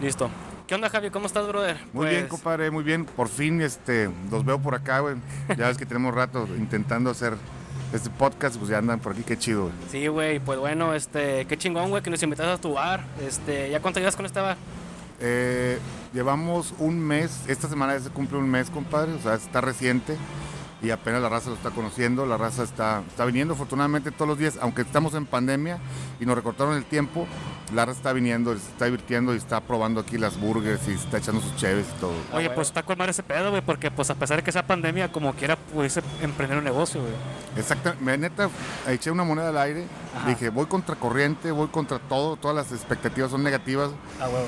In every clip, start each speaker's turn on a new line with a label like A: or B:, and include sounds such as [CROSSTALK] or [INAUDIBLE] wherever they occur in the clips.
A: Listo. ¿Qué onda, Javi? ¿Cómo estás, brother?
B: Muy bien,
A: Pues,
B: compadre, muy bien. Por fin este, los veo por acá, güey. Ya ves que tenemos rato intentando hacer este podcast, pues ya andan por aquí, qué chido, güey.
A: Sí, güey, pues bueno, este, qué chingón, güey, que nos invitaste a tu bar. Este, ¿ya cuánto llevas con este bar?
B: Eh, llevamos un mes, esta semana ya se cumple un mes, compadre, o sea, está reciente y apenas la raza lo está conociendo, la raza está, está viniendo afortunadamente todos los días, aunque estamos en pandemia y nos recortaron el tiempo, la raza está viniendo, se está divirtiendo y está probando aquí las burgers y está echando sus cheves y todo.
A: Oye, pues está con madre ese pedo, güey, porque pues a pesar de que sea pandemia, como quiera pudiese emprender un negocio, güey.
B: Exactamente, neta, eché una moneda al aire,
A: Ajá.
B: dije, voy contra corriente, voy contra todo, todas las expectativas son negativas,
A: Ah, huevo.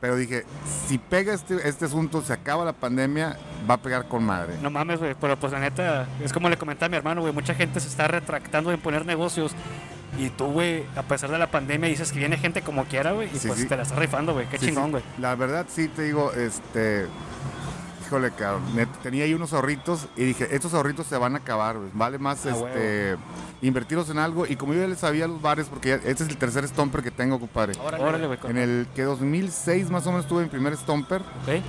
B: Pero dije, si pega este, este asunto, se acaba la pandemia, va a pegar con madre.
A: No mames, güey, pero pues la neta, es como le comentaba a mi hermano, güey, mucha gente se está retractando en poner negocios. Y tú, güey, a pesar de la pandemia, dices que viene gente como quiera, güey, y
B: Sí,
A: pues
B: sí.
A: te la estás rifando, güey. Qué
B: Sí,
A: chingón, güey.
B: La verdad, sí, te digo, este. Híjole, cabrón. net- tenía ahí unos ahorritos y dije, estos ahorritos se van a acabar, güey. Vale más
A: Ah,
B: este, invertirlos en algo. Y como yo ya les sabía los bares, porque ya- este es el tercer stomper que tengo, compadre.
A: Órale, güey. con-
B: En el que 2006 más o menos tuve mi primer stomper.
A: Ok.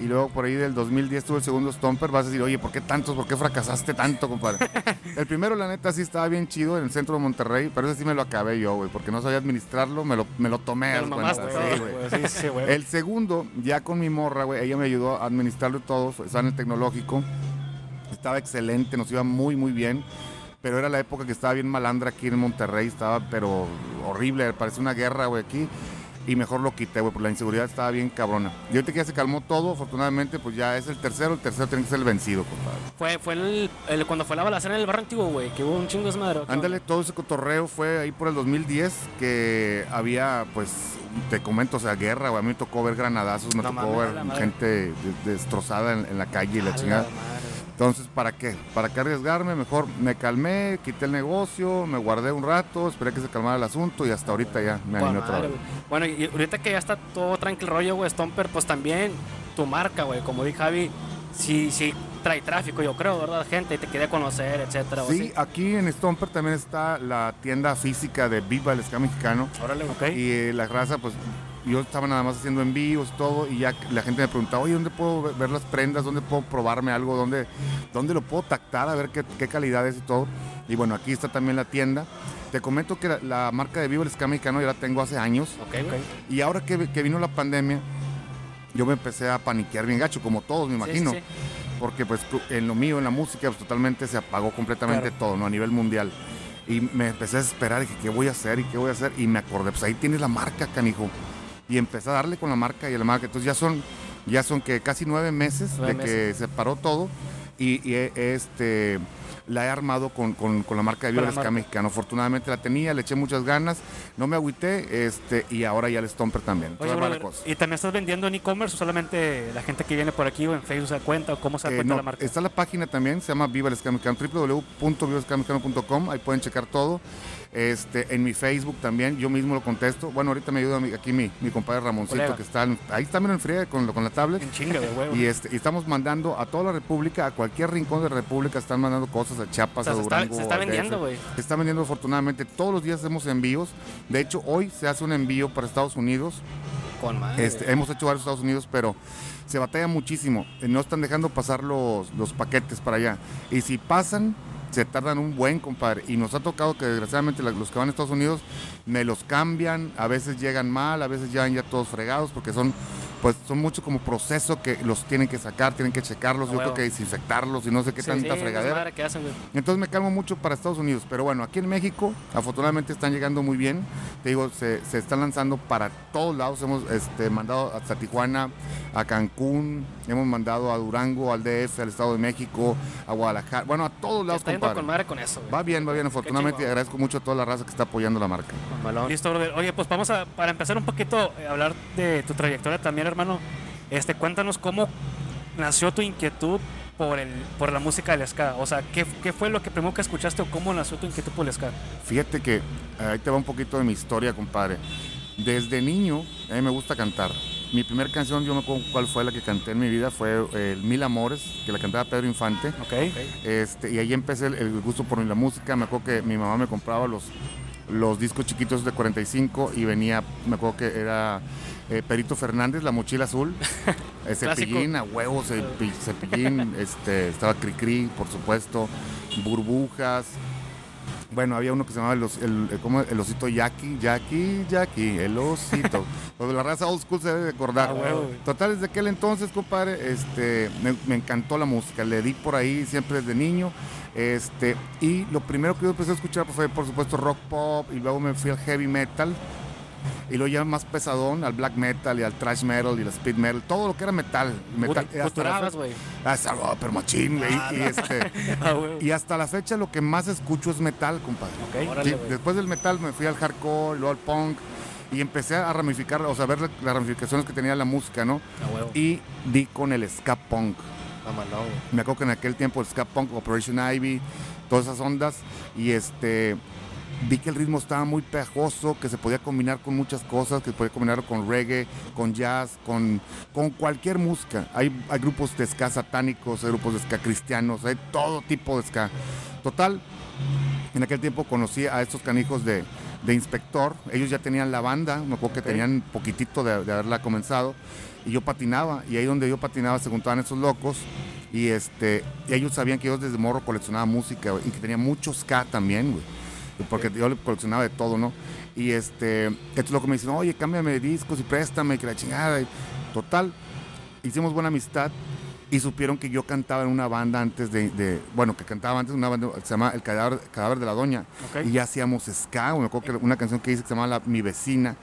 B: Y luego por ahí del 2010 tuve el segundo stomper. Vas a decir, oye, ¿por qué tantos? ¿Por qué fracasaste tanto, compadre? [LAUGHS] el primero, la neta, sí estaba bien chido en el centro de Monterrey. Pero ese sí me lo acabé yo, güey. Porque no sabía administrarlo. Me lo, me lo tomé.
A: Mamaste
B: sí.
A: Sí, sí.
B: El segundo, ya con mi morra, güey, ella me ayudó a administrarlo todo, estaba en el tecnológico, estaba excelente, nos iba muy, muy bien, pero era la época que estaba bien malandra aquí en Monterrey, estaba pero horrible, parecía una guerra, güey, aquí, y mejor lo quité, güey, porque la inseguridad estaba bien cabrona. Y ahorita que ya se calmó todo, afortunadamente, pues ya es el tercero, el tercero tiene que ser el vencido, compadre.
A: Fue, fue el, el- cuando fue la balacera en el barrio antiguo, güey, que hubo un chingo de desmadre. ¿o qué
B: Ándale, todo ese cotorreo fue ahí por el 2010 que había, pues, te comento, o sea, guerra, güey. A mí me tocó ver granadazos, me
A: No
B: tocó ver gente de- destrozada en, en la calle y la chingada.
A: Madre.
B: Entonces, ¿para qué? ¿Para qué arriesgarme? Mejor me calmé, quité el negocio, me guardé un rato, esperé que se calmara el asunto y hasta ahorita ya me animé otra vez.
A: Bueno, y ahorita que ya está todo tranquilo rollo, güey, Stomper, pues también tu marca, güey, como dijo Javi, sí, sí trae tráfico, yo creo, ¿verdad? Gente, y te quiere conocer, etcétera.
B: Sí, aquí en Stomper también está la tienda física de Viva el Ska Mexicano.
A: Órale, ok.
B: Y eh, la raza, pues yo estaba nada más haciendo envíos, todo, y ya la gente me preguntaba, oye, ¿dónde puedo ver- las prendas? ¿Dónde puedo probarme algo? ¿Dónde, dónde lo puedo tactar? A ver qué, qué calidad es y todo. Y bueno, aquí está también la tienda. Te comento que la, la marca de Vivo el Ska Mexicano ya la tengo hace años.
A: Ok, güey.
B: Y ahora que, que vino la pandemia, yo me empecé a paniquear bien gacho, como todos, me imagino.
A: sí, sí.
B: Porque pues en lo mío, en la música, pues totalmente se apagó completamente todo, ¿no? A nivel mundial. Y me empecé a desesperar, dije, ¿qué voy a hacer? ¿Y qué voy a hacer? Y me acordé, pues ahí tienes la marca, canijo. Y empecé a darle con la marca y la marca. Entonces ya son, ya son que casi nueve meses
A: Nueve
B: de que se paró todo. Y, y, este la he armado con, con- con la marca de
A: Con
B: Viva
A: la
B: el Ska
A: marca.
B: Mexicano. Afortunadamente la tenía, le eché muchas ganas, no me agüité, este, y ahora ya el Stomper también.
A: Oye, brother. ¿y también estás vendiendo en e-commerce o solamente la gente que viene por aquí o en Facebook se da cuenta o cómo se da
B: Eh,
A: cuenta
B: no,
A: la marca?
B: Está la página también, se llama Viva el Mexicano, ahí pueden checar todo. Este, en mi Facebook también, yo mismo lo contesto. Bueno, ahorita me ayuda aquí mi, mi compadre Ramoncito,
A: Colega.
B: que está ahí también en fría con, con la tablet.
A: En chinga de huevo.
B: Y, este, y estamos mandando a toda la República, a cualquier rincón de la República, están mandando cosas a
A: O
B: Chiapas,
A: sea,
B: a
A: se está,
B: Durango.
A: se está
B: al DF.
A: vendiendo, güey.
B: Se está vendiendo afortunadamente. Todos los días hacemos envíos. De hecho, hoy se hace un envío para Estados Unidos.
A: Con madre.
B: Este, hemos hecho varios Estados Unidos, pero se batalla muchísimo. Eh, No están dejando pasar los, los paquetes para allá. Y si pasan, se tardan un buen, compadre. Y nos ha tocado que desgraciadamente los que van a Estados Unidos me los cambian. A veces llegan mal, a veces llegan ya todos fregados porque son pues son mucho como proceso que los tienen que sacar, tienen que checarlos, yo
A: huevo.
B: creo que desinfectarlos y no sé qué
A: Sí,
B: tanta
A: sí,
B: fregadera.
A: desmadre que hacen, güey.
B: Entonces me calmo mucho para Estados Unidos. Pero bueno, aquí en México, afortunadamente están llegando muy bien. Te digo, se, se están lanzando para todos lados. Hemos este, mandado hasta Tijuana, a Cancún, hemos mandado a Durango, al DF, al Estado de México, a Guadalajara. Bueno, a todos lados,
A: Está yendo con madre con eso, güey.
B: Va bien, va bien, afortunadamente. Y agradezco mucho a toda la raza que está apoyando la marca.
A: Listo, brother. Oye, pues vamos a, para empezar un poquito a hablar de tu trayectoria también, hermano. Este, cuéntanos cómo nació tu inquietud por el, por la música del ska. O sea, ¿qué, qué fue lo que primero que escuchaste o cómo nació tu inquietud por el ska?
B: Fíjate que ahí te va un poquito de mi historia, compadre. Desde niño, a mí me gusta cantar. Mi primera canción, yo me acuerdo cuál fue la que canté en mi vida, fue eh, el Mil Amores, que la cantaba Pedro Infante.
A: Ok.
B: Este, y ahí empecé el, el gusto por la música. Me acuerdo que mi mamá me compraba los, los discos chiquitos de 45 y venía, me acuerdo que era eh, Perito Fernández, La Mochila Azul, [LAUGHS] eh. Cepillín, a huevos, Cepi- Cepillín, este, estaba Cricri, por supuesto, Burbujas. Bueno, había uno que se llamaba el, el, el- ¿cómo? el osito Jackie, Jackie, Jackie, el osito. [LAUGHS] Pues la raza old school se debe de acordar.
A: Ah.
B: Total, desde aquel entonces, compadre, este, me, me encantó la música. Le di por ahí siempre desde niño. Este, y lo primero que yo empecé a escuchar pues, fue, por supuesto, rock pop. Y luego me fui al heavy metal. Y luego ya más pesadón, al black metal y al thrash metal y al speed metal. Todo lo que era metal. metal
A: Gut-
B: y hasta la
A: Guturabas,
B: fe-
A: güey.
B: Ah, pero machín, güey.
A: Ah,
B: y,
A: no.
B: este, [LAUGHS]
A: Ah, güey.
B: y hasta la fecha lo que más escucho es metal, compadre.
A: Ok.
C: Órale,
B: Sí,
C: güey.
B: después del metal me fui al hardcore, luego al punk y empecé a ramificar, o sea, ver la- las ramificaciones que tenía la música, ¿no?
C: A huevo.
B: Y di con el ska punk.
C: Güey.
B: Me acuerdo que en aquel tiempo el ska punk, Operation Ivy, todas esas ondas y este vi que el ritmo estaba muy pegajoso, que se podía combinar con muchas cosas, que se podía combinar con reggae, con jazz, con, con cualquier música. Hay, hay grupos de ska satánicos, hay grupos de ska cristianos, hay todo tipo de ska. Total, en aquel tiempo conocí a estos canijos de, de Inspector. Ellos ya tenían la banda, me acuerdo que tenían poquitito de, de haberla comenzado. Y yo patinaba, y ahí donde yo patinaba se juntaban esos locos. Y este y ellos sabían que yo desde morro coleccionaba música y que tenía mucho ska también, güey. Porque yo le coleccionaba de todo, ¿no? Y este, estos locos me dicen, oye, cámbiame de discos y préstame, que la chingada. Total, hicimos buena amistad y supieron que yo cantaba en una banda antes de, de- bueno, que cantaba antes una banda que se llama El Cadáver, Cadáver de la Doña. Y ya hacíamos ska, me acuerdo que una canción que hice que se llama La- Mi Vecina,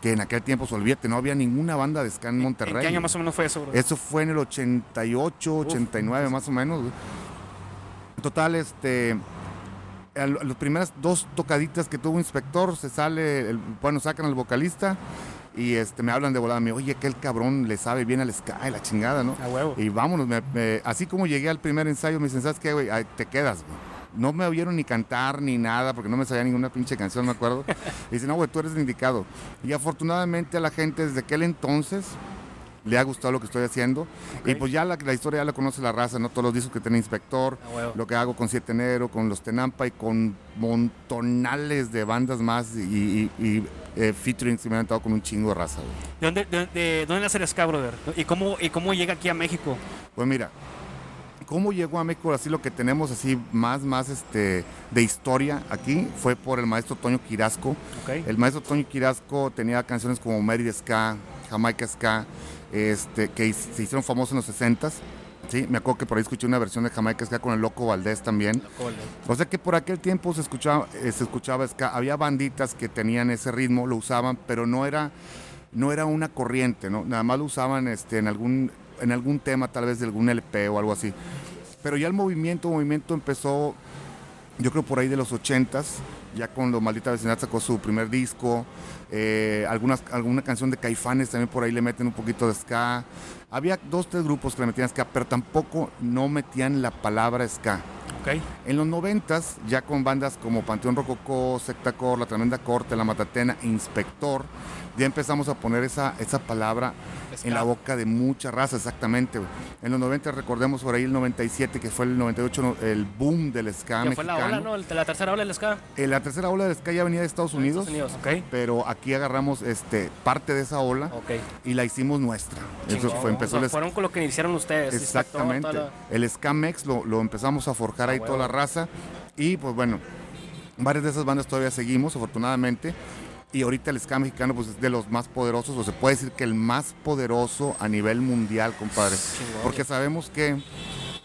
B: que en aquel tiempo, olvídate, no había ninguna banda de ska en Monterrey.
A: ¿En qué año más o menos fue eso, bro?
B: Eso fue en el 88, 89 más o menos. Total, este, a las primeras dos tocaditas que tuvo inspector, se sale, el- bueno, sacan al vocalista y este, me hablan de volada, me oye, que el cabrón le sabe bien al ska y la chingada, ¿no?
A: A huevo.
B: Y vámonos, me- me- así como llegué al primer ensayo, me dicen, ¿sabes qué, güey? Te quedas, güey. No me oyeron ni cantar ni nada, porque no me sabía ninguna pinche canción, me acuerdo. Y [LAUGHS] dicen, no, güey, tú eres el indicado. Y afortunadamente a la gente desde aquel entonces le ha gustado lo que estoy haciendo. Y pues ya la, la historia ya la conoce la raza, ¿no? Todos los discos que tiene Inspector,
C: A huevo.
B: lo que hago con Siete Enero, con los Tenampa y con montonales de bandas más y, y, y, eh, featuring que me han aventado con un chingo de raza, güey.
A: ¿De dónde, de, de dónde nace el ska, brother? ¿Y cómo, ¿Y cómo llega aquí a México?
B: Pues mira, ¿cómo llegó a México? Así lo que tenemos así más, más este, de historia aquí fue por el maestro Toño Quirasco. El maestro Toño Quirasco tenía canciones como Mérida Ska, Jamaica Ska, este, que se hicieron famosos en los 60s. Sí, me acuerdo que por ahí escuché una versión de Jamaica Ska con el Loco Valdés también. O sea que por aquel tiempo se escuchaba, eh, se escuchaba ska. Había banditas que tenían ese ritmo, lo usaban, pero no era, no era una corriente, ¿no? Nada más lo usaban este, en, algún, en algún tema, tal vez de algún LP o algo así. Pero ya el movimiento, movimiento empezó, yo creo por ahí de los 80s, ya con los Maldita Vecindad sacó su primer disco, eh, algunas, alguna canción de Caifanes también por ahí le meten un poquito de ska. Había dos, tres grupos que le metían ska, pero tampoco no metían la palabra ska. En los noventas, ya con bandas como Panteón Rococó, Sectacor, La Tremenda Corte, La Matatena, Inspector, ya empezamos a poner esa, esa palabra en la boca de mucha raza, exactamente. En los 90 recordemos por ahí el 97, que fue el 98, no, el boom del ska
C: Que fue la ola, ¿no? La tercera ola del ska.
B: Eh, la tercera ola del ska ya venía de Estados Unidos,
C: Estados Unidos.
A: Ok.
B: pero aquí agarramos este, parte de esa ola y la hicimos nuestra. Eso fue, empezó
C: O sea,
B: el
C: Fueron con lo que iniciaron ustedes.
B: Exactamente.
C: La-
B: El Scamex lo, lo empezamos a forjar
C: Ah,
B: ahí toda la raza. Y pues bueno, varias de esas bandas todavía seguimos, afortunadamente. Y ahorita el ska mexicano pues es de los más poderosos, o se puede decir que el más poderoso a nivel mundial, compadre. Porque sabemos que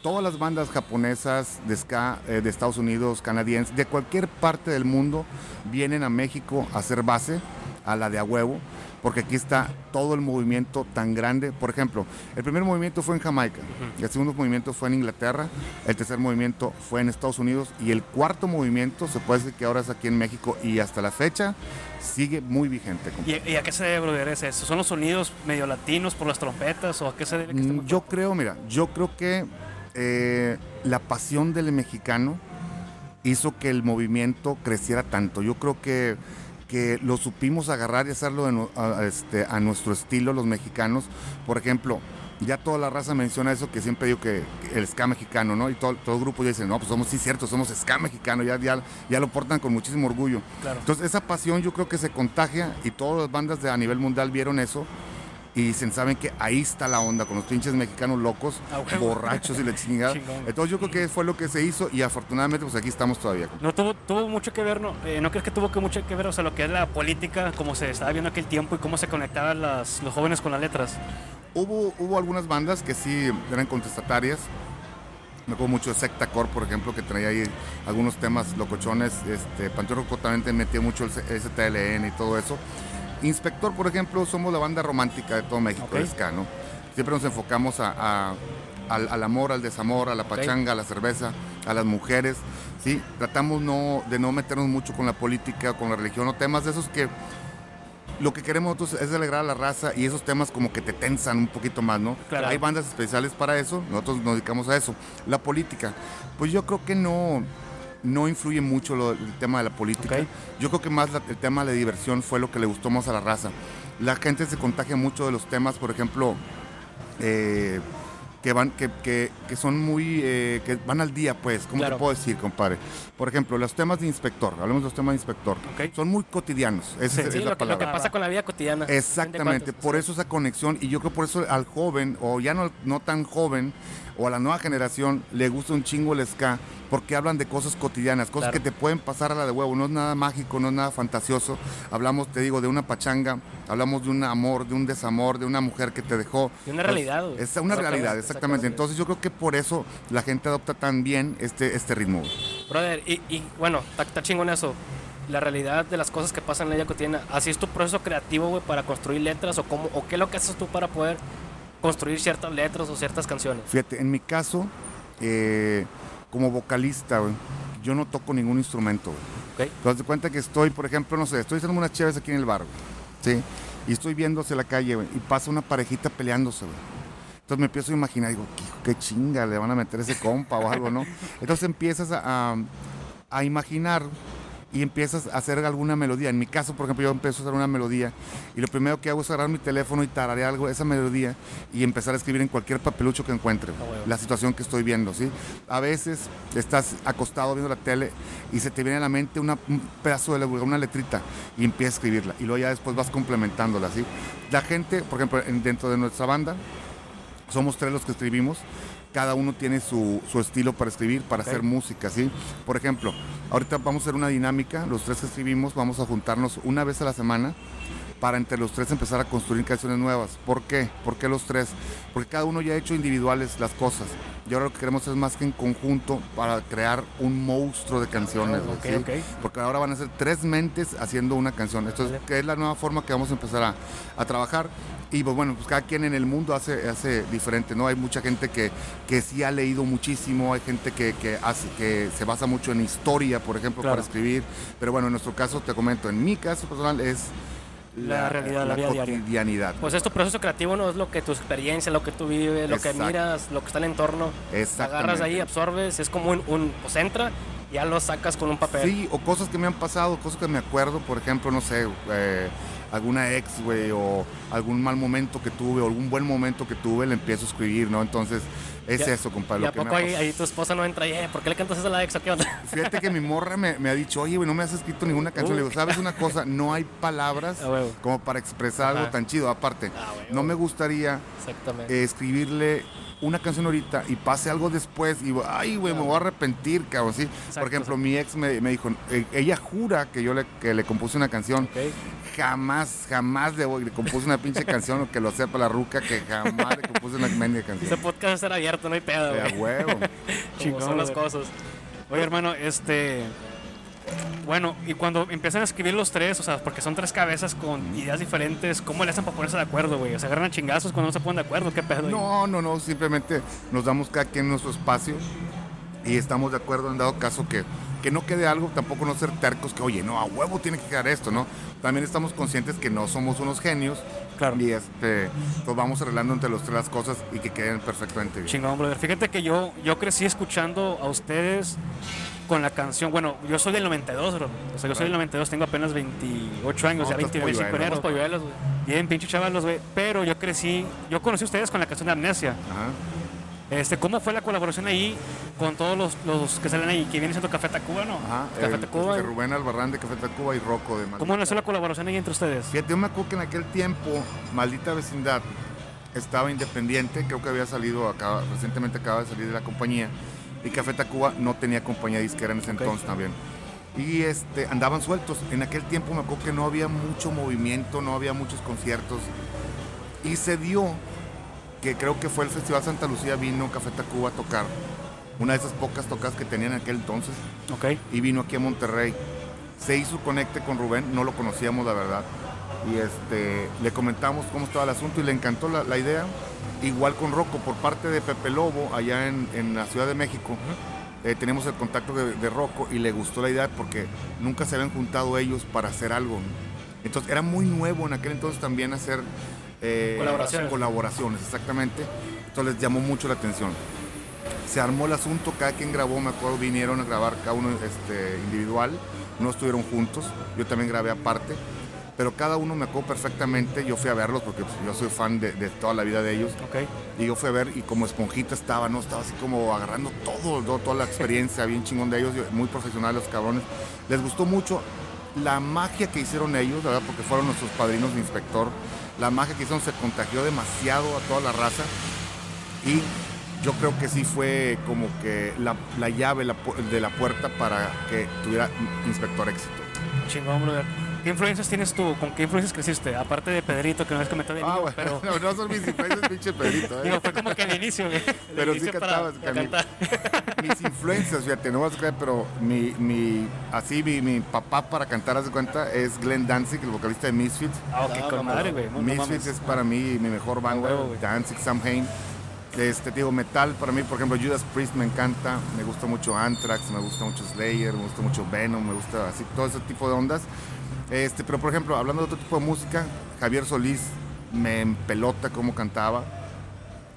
B: todas las bandas japonesas de ska eh, de Estados Unidos, canadienses, de cualquier parte del mundo, vienen a México a hacer base a la de a huevo, porque aquí está todo el movimiento tan grande. Por ejemplo, el primer movimiento fue en Jamaica, el segundo movimiento fue en Inglaterra, el tercer movimiento fue en Estados Unidos y el cuarto movimiento se puede decir que ahora es aquí en México y hasta la fecha sigue muy vigente.
A: ¿Y, a qué se debe, brother? ¿Es eso? ¿Son los sonidos medio latinos por las trompetas o a qué se debe? que
B: Mm, Yo creo, mira, yo creo que eh, la pasión del mexicano hizo que el movimiento creciera tanto. Yo creo que, que lo supimos agarrar y hacerlo de a este, a nuestro estilo los mexicanos. Por ejemplo, ya toda la raza menciona eso que siempre digo que, que el ska mexicano, ¿no? Y todo, todo el grupo ya dice, no, pues somos, sí, cierto, somos ska mexicano, ya, ya, ya lo portan con muchísimo orgullo.
A: Claro.
B: Entonces esa pasión yo creo que se contagia y todas las bandas de, a nivel mundial vieron eso Y dicen, ¿saben que Ahí está la onda con los pinches mexicanos locos,
A: Ah,
B: borrachos y la chingada. [LAUGHS] Entonces yo creo que fue lo que se hizo y afortunadamente pues aquí estamos todavía.
A: No tuvo, tuvo mucho que ver, ¿no? Eh, ¿No crees que tuvo que mucho que ver, o sea, lo que es la política, cómo se estaba viendo aquel tiempo y cómo se conectaban las, los jóvenes con las letras?
B: Hubo, hubo algunas bandas que sí eran contestatarias. Me acuerdo mucho de Secta Core, por ejemplo, que traía ahí algunos temas locochones. Este, Panteón también metió mucho el STLN y todo eso. Inspector, por ejemplo, somos la banda romántica de todo México,
A: Ok.
B: el ska, ¿no? Siempre nos enfocamos a- a- al, al amor, al desamor, a la pachanga, a la cerveza, a las mujeres, ¿sí? Tratamos no, de no meternos mucho con la política, con la religión, o temas de esos que lo que queremos nosotros es alegrar a la raza y esos temas como que te tensan un poquito más, ¿no?
A: Claro.
B: Hay bandas especiales para eso, nosotros nos dedicamos a eso. La política, pues yo creo que no, no influye mucho lo- el tema de la política. Yo creo que más la- el tema de la diversión fue lo que le gustó más a la raza. La gente se contagia mucho de los temas, por ejemplo, eh, que van que, que- que son muy eh, que van al día pues cómo
A: Claro.
B: te puedo decir compadre por ejemplo los temas de inspector hablemos de los temas de inspector son muy cotidianos esa
A: Sí,
B: es,
C: Sí,
B: es la
C: lo que, lo
B: palabra
C: que pasa con la vida cotidiana.
B: Exactamente, por eso esa conexión y yo creo por eso al joven o ya no, no tan joven o a la nueva generación le gusta un chingo el ska porque hablan de cosas cotidianas, cosas
C: Claro.
B: que te pueden pasar a la de huevo, no es nada mágico, no es nada fantasioso. Hablamos, te digo, de una pachanga, hablamos de un amor, de un desamor, de una mujer que te dejó.
C: De una realidad, güey.
B: Es una realidad, exactamente.
C: exactamente.
B: Entonces yo creo que por eso la gente adopta tan bien este, este ritmo.
C: Brother, y, y, bueno, está, está chingón eso. La realidad de las cosas que pasan en la vida cotidiana. ¿Así es tu proceso creativo, güey, para construir letras? ¿O, cómo, ¿O qué es lo que haces tú para poder construir ciertas letras o ciertas canciones?
B: Fíjate, en mi caso, eh, como vocalista, güey, yo no toco ningún instrumento. güey.
C: ¿Ok?
B: Te das cuenta que estoy, por ejemplo, no sé, estoy haciendo unas chaves aquí en el bar, güey, ¿sí? Y estoy viendo hacia la calle, güey, y pasa una parejita peleándose, güey. Entonces me empiezo a imaginar, digo, "Qué chinga, le van a meter ese compa o algo, ¿no? [LAUGHS] Entonces empiezas a, a- a imaginar y empiezas a hacer alguna melodía. En mi caso, por ejemplo, yo empiezo a hacer una melodía y lo primero que hago es agarrar mi teléfono y tararear algo, esa melodía y empezar a escribir en cualquier papelucho que encuentre
C: Ah,
B: la situación que estoy viendo, ¿sí? A veces estás acostado viendo la tele y se te viene a la mente una- un pedazo de la- una letrita y empiezas a escribirla y luego ya después vas complementándola, ¿sí? La gente, por ejemplo, en- dentro de nuestra banda, somos tres los que escribimos. Cada uno tiene su, su estilo para escribir, para hacer música, ¿sí? Por ejemplo, ahorita vamos a hacer una dinámica, los tres que escribimos vamos a juntarnos una vez a la semana para entre los tres empezar a construir canciones nuevas. ¿Por qué? ¿Por qué los tres? Porque cada uno ya ha hecho individuales las cosas. Y ahora lo que queremos es más que en conjunto para crear un monstruo de canciones. güey,
A: Ok,
B: ¿sí?
A: ok.
B: Porque ahora van a ser tres mentes haciendo una canción. Esto es, que es la nueva forma que vamos a empezar a, a trabajar. Y pues bueno, pues cada quien en el mundo hace, hace diferente, ¿no? Hay mucha gente que, que sí ha leído muchísimo, hay gente que, que, hace, que se basa mucho en historia, por ejemplo,
A: Claro.
B: para escribir. Pero bueno, en nuestro caso, te comento, en mi caso personal es
A: La realidad, la vida diaria.
B: cotidianidad.
C: Pues es tu proceso creativo, no es lo que tu experiencia, lo que tú vives, lo que miras, lo que está en el entorno. Agarras ahí, absorbes, es como un, un pues entra, ya lo sacas con un papel.
B: Sí, o cosas que me han pasado, cosas que me acuerdo, por ejemplo, no sé, eh, alguna ex, güey, o algún mal momento que tuve, o algún buen momento que tuve, le empiezo a escribir, ¿no? Entonces, es
C: Ya-
B: eso, compadre.
C: y a poco ahí, tu esposa no entra y, eh, ¿por qué le cantas eso a la ex o qué onda? [LAUGHS]
B: Fíjate que mi morra me, me ha dicho, oye, güey, no me has escrito ninguna canción. Le digo, ¿sabes una cosa? No hay palabras [LAUGHS] como para expresar algo tan chido. Aparte,
C: Ah,
B: no me gustaría eh, escribirle una canción ahorita y pase algo después y, ay, güey, me voy a arrepentir, cabrón, sí.
C: Exacto,
B: Por ejemplo, mi ex me, me dijo, eh, ella jura que yo le, que le compuse una canción. Jamás, jamás le, voy- le compuse una pinche canción, [LAUGHS] o que lo sepa la ruca, que jamás le compuse una mendiga
C: Ese
B: canción.
C: podcast será abierto, no hay pedo,
B: a
C: güey.
B: huevo. [LAUGHS]
C: Como
A: Chingón,
C: son las cosas.
A: Oye, hermano, este. Bueno, y cuando empiezan a escribir los tres, o sea, porque son tres cabezas con ideas diferentes, ¿cómo le hacen para ponerse de acuerdo, güey? O sea, agarran chingazos cuando no se ponen de acuerdo, ¿qué pedo?
B: No, no, no, simplemente nos damos cada quien nuestro espacio y estamos de acuerdo en dado caso que, que no quede algo, tampoco no ser tercos que, oye, no, a huevo tiene que quedar esto, ¿no? También estamos conscientes que no somos unos genios
A: Claro.
B: y este, pues vamos arreglando entre los tres las cosas y que queden perfectamente bien.
A: Chingón, brother. Fíjate que yo, yo crecí escuchando a ustedes con la canción. Bueno, yo soy del 92, bro. O sea, yo soy del 92, tengo apenas 28 años,
B: No,
A: ya 20, 25
B: polluelo.
A: enero.
C: Somos polluelos, güey.
A: Bien, pinche chavalos, güey. Pero yo crecí, yo conocí a ustedes con la canción de Amnesia.
B: Ajá.
A: Este, ¿Cómo fue la colaboración ahí con todos los, los que salen ahí? Que viene siendo Café Tacuba, ¿no?
B: Ajá,
A: Café
B: el-
A: Tacuba.
B: este, Rubén Albarrán de Café Tacuba y Rocco de Maldita.
A: ¿Cómo nació la colaboración ahí entre ustedes?
B: Fíjate, yo me acuerdo que en aquel tiempo Maldita Vecindad estaba independiente, creo que había salido, acaba, recientemente acaba de salir de la compañía, y Café Tacuba no tenía compañía disquera en ese entonces también. Y este, andaban sueltos. En aquel tiempo me acuerdo que no había mucho movimiento, no había muchos conciertos. Y se dio que creo que fue el Festival Santa Lucía, vino Café Tacuba a tocar. Una de esas pocas tocas que tenían en aquel entonces
A: Ok.
B: y vino aquí a Monterrey. Se hizo conecte con Rubén, no lo conocíamos la verdad. Y este, le comentamos cómo estaba el asunto y le encantó la, la idea. Igual con Rocco, por parte de Pepe Lobo, allá en, en la Ciudad de México, eh, tenemos el contacto de, de Rocco y le gustó la idea porque nunca se habían juntado ellos para hacer algo. Entonces era muy nuevo en aquel entonces también hacer eh,
C: Colaboraciones.
B: colaboraciones, exactamente. Entonces les llamó mucho la atención se armó el asunto, cada quien grabó, me acuerdo, vinieron a grabar cada uno este, individual, no estuvieron juntos, yo también grabé aparte, pero cada uno me acuerdo perfectamente, yo fui a verlos porque pues, yo soy fan de, de toda la vida de ellos,
A: Ok.
B: y yo fui a ver y como esponjita estaba, ¿no? Estaba así como agarrando todo, todo- toda la experiencia, [LAUGHS] bien chingón de ellos, muy profesionales los cabrones. Les gustó mucho la magia que hicieron ellos, ¿verdad? Porque fueron nuestros padrinos de inspector. La magia que hicieron se contagió demasiado a toda la raza. Y yo creo que sí fue como que la, la llave de la puerta para que tuviera inspector éxito.
A: Chingón, brother. ¿Qué influencias tienes tú? ¿Con qué influencias creciste? Aparte de Pedrito, que no es comentado de
B: Ah, bueno,
A: pero [LAUGHS]
B: no, no son mis influencias, pinche Pedrito, ¿eh?
A: digo, fue como que el inicio, güey. [LAUGHS] El
B: Pero sí
A: inicio para-
B: cantabas,
A: para
B: Camilo.
A: cantar. [LAUGHS]
B: mis influencias, fíjate, no vas a creer, pero mi, mi, así mi, mi papá para cantar, haz de cuenta, es Glenn Danzig, el vocalista de Misfits.
A: Ah, ok,
C: No,
A: con madre, güey. No,
B: Misfits es para mí mi mejor banda,
A: huevo, güey.
B: Danzig, Samhain. Este, te digo, metal para mí, por ejemplo, Judas Priest me encanta, me gusta mucho Anthrax, me gusta mucho Slayer, me gusta mucho Venom, me gusta así, todo ese tipo de ondas. Este, pero por ejemplo, hablando de otro tipo de música, Javier Solís me empelota cómo cantaba.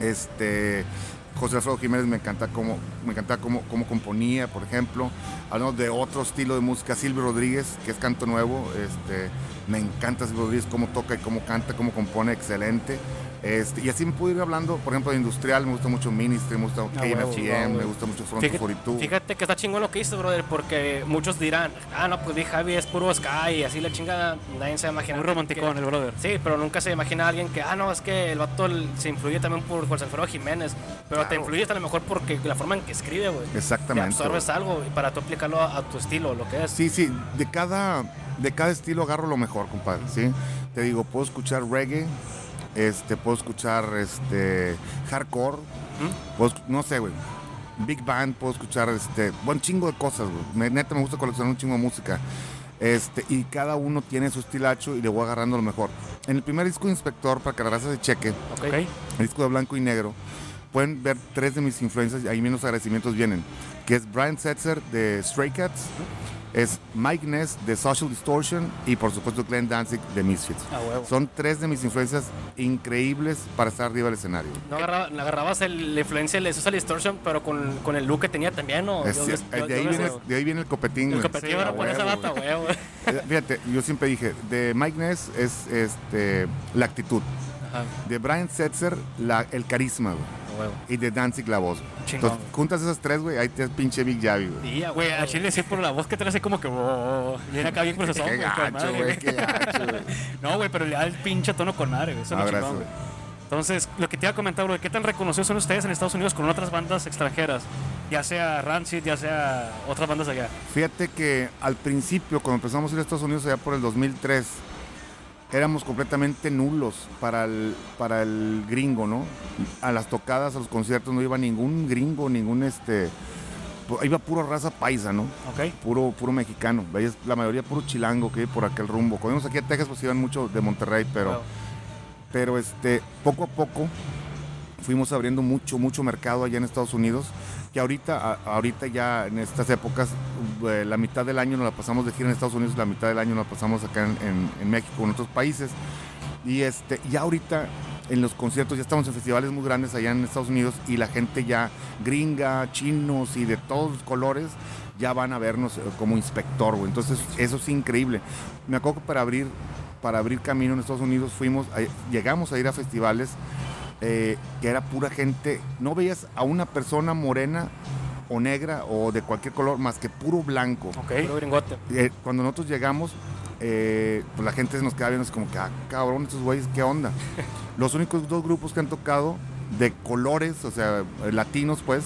B: Este, José Alfredo Jiménez me encanta cómo, me encanta cómo, cómo componía, por ejemplo. Hablando de otro estilo de música, Silvio Rodríguez, que es canto nuevo. Este, me encanta Silvio Rodríguez, cómo toca y cómo canta, cómo compone, excelente. Este, y así me puedo ir hablando, por ejemplo, de industrial, me gusta mucho Ministry, me gusta
A: Ah,
B: KMFGM,
C: huevo,
B: me
C: güey.
B: gusta mucho Front
C: Fíjate,
B: 42.
C: fíjate que está chingón lo que hizo, brother, porque muchos dirán, ah, no, pues di Javi es puro Sky y así la chingada, nadie se imagina.
A: Muy romanticón, el brother.
C: Sí, pero nunca se imagina a alguien que, ah, no, es que el vato se influye también por José Alfredo Jiménez, pero te
B: Claro.
C: influye a lo mejor porque la forma en que escribe, güey. Te
B: Exactamente.
C: absorbes algo y para tú aplicarlo a, a tu estilo, lo que es.
B: Sí, sí, de cada, de cada estilo agarro lo mejor, compadre, ¿sí? Te digo, puedo escuchar reggae, este, puedo escuchar este, hardcore, puedo escu- no sé, güey, big band, puedo escuchar este, buen chingo de cosas, güey. Neta me gusta coleccionar un chingo de música. Este, y cada uno tiene su estilacho y le voy agarrando lo mejor. En el primer disco de Inspector, para que la raza se cheque,
A: Ok.
B: el disco de blanco y negro, pueden ver tres de mis influencias y ahí mismo los agradecimientos vienen, que es Brian Setzer de Stray Cats, es Mike Ness de Social Distortion y por supuesto Glenn Danzig de Misfits.
A: A huevo.
B: Son tres de mis influencias increíbles para estar arriba del escenario.
C: No, agarraba- no agarrabas el- la influencia de Social Distortion, pero con, con el look que tenía también, ¿no?
B: Es-
C: Yo-
B: de,
C: yo-
B: ahí
C: yo
B: viene, de ahí viene el copetín.
C: El
B: Sí,
C: por esa bata, huevo. [LAUGHS]
B: Eh, Fíjate, yo siempre dije, de Mike Ness es este, la actitud,
C: Ajá,
B: de Brian Setzer la, el carisma, güey,
C: huevo.
B: y de Danzig la voz.
A: Chingón,
B: Entonces, juntas esas tres, güey, ahí te pinche Big Javi, güey.
C: Sí,
A: Güey, a Chile sí por la voz que trae como que... oh, viene acá bien procesado,
B: Qué
A: güey, con
B: gacho,
A: madre,
B: güey,
A: güey.
B: qué gacho, güey. [LAUGHS]
A: No, güey, pero le da el pinche tono con madre, güey. Eso
B: Abrazo, güey.
A: Entonces, lo que te iba a comentar, bro, ¿qué tan reconocidos son ustedes en Estados Unidos con otras bandas extranjeras? Ya sea Rancid, ya sea otras bandas allá.
B: Fíjate que al principio, cuando empezamos a ir a Estados Unidos allá por el 2003, éramos completamente nulos para el, para el gringo, ¿no? A las tocadas, a los conciertos no iba ningún gringo, ningún este... Iba puro raza paisa, ¿no?
A: ¿Ok?
B: Puro, puro mexicano. La mayoría puro chilango que iba por aquel rumbo. Cuando íbamos aquí a Texas, pues iban mucho de Monterrey, pero...
C: Huevo.
B: pero este, poco a poco fuimos abriendo mucho, mucho mercado allá en Estados Unidos, que ahorita, ahorita ya en estas épocas, eh, la mitad del año nos la pasamos de gira en Estados Unidos, la mitad del año nos la pasamos acá en, México, en otros países, y este, ya ahorita en los conciertos, ya estamos en festivales muy grandes allá en Estados Unidos, y la gente ya gringa, chinos y de todos los colores, ya van a vernos eh, como inspector, güey. Entonces, eso es increíble. Me acuerdo que para abrir, para abrir camino en Estados Unidos fuimos, a- llegamos a ir a festivales eh, que era pura gente. No veías a una persona morena o negra o de cualquier color más que puro blanco.
A: Ok.
C: Puro gringote.
B: Eh, cuando nosotros llegamos, eh, pues la gente se nos queda viendo, es como que, ah, cabrón, estos güeyes, ¿qué onda? [LAUGHS] Los únicos dos grupos que han tocado de colores, o sea, latinos, pues,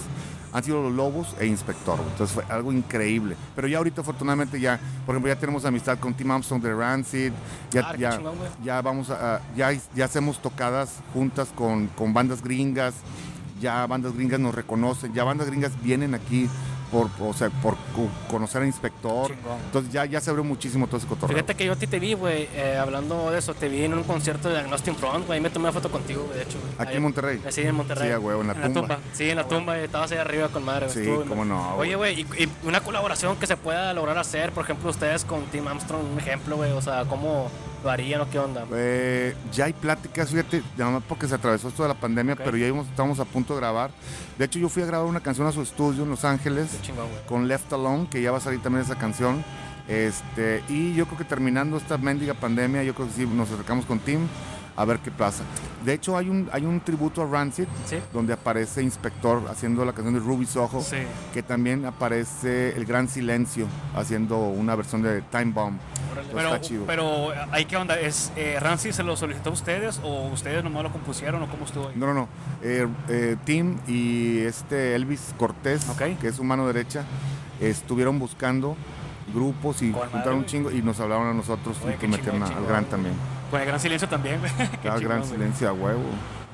B: han sido los Lobos e Inspector. Entonces fue algo increíble. Pero ya ahorita, afortunadamente, ya, por ejemplo, ya tenemos amistad con Tim Armstrong de Rancid. Ya,
C: Ah,
B: ya,
C: chingón, güey.
B: ya vamos a- ya, ya hacemos tocadas juntas con, con bandas gringas. Ya bandas gringas nos reconocen. Ya bandas gringas vienen aquí por, o sea, por co- conocer al Inspector.
A: Chingón.
B: Entonces ya, ya se abrió muchísimo todo ese cotorreo.
C: Fíjate que yo a ti te vi, güey, eh, hablando de eso, te vi en un concierto de Agnostic Front, güey, me tomé una foto contigo, güey, de hecho.
B: Aquí
C: Ahí-
B: en Monterrey.
C: Sí, en Monterrey.
B: Sí, en la
A: En la
B: tumba.
C: Sí, en la tumba, estabas ahí arriba con madre.
B: Sí,
C: estuvo
B: cómo no,
C: Oye,
B: güey.
C: güey, y, y una colaboración que se pueda lograr hacer, por ejemplo, ustedes con Tim Armstrong, un ejemplo, güey, o sea, ¿cómo lo harían o qué onda?
B: Eh, ya hay pláticas, fíjate, nada más porque se atravesó esto de la pandemia, pero ya íbamos- estábamos a punto de grabar. De hecho, yo fui a grabar una canción a su estudio en Los Ángeles
C: chingón,
B: con Left Alone, que ya va a salir también esa canción. Este, y yo creo que terminando esta mendiga pandemia, yo creo que sí nos acercamos con Tim a ver qué pasa. De hecho, hay un, hay un tributo a Rancid
C: Sí.
B: donde aparece Inspector haciendo la canción de Ruby Soho,
A: Sí.
B: que también aparece El Gran Silencio haciendo una versión de Time Bomb.
A: Pero,
B: está chido.
A: pero ahí qué onda, ¿es eh, Ramsey se lo solicitó a ustedes o ustedes nomás lo compusieron o cómo estuvo ahí?
B: No, no, no. Eh, eh, Tim y este Elvis Cortés,
A: Ok.
B: que es su mano derecha, estuvieron buscando grupos y juntaron un chingo y nos hablaron a nosotros
A: Oye,
B: y que metieron
A: chingón,
B: al gran también.
A: Con el gran silencio también. [LAUGHS]
B: Cada gran
A: güey.
B: silencio a huevo.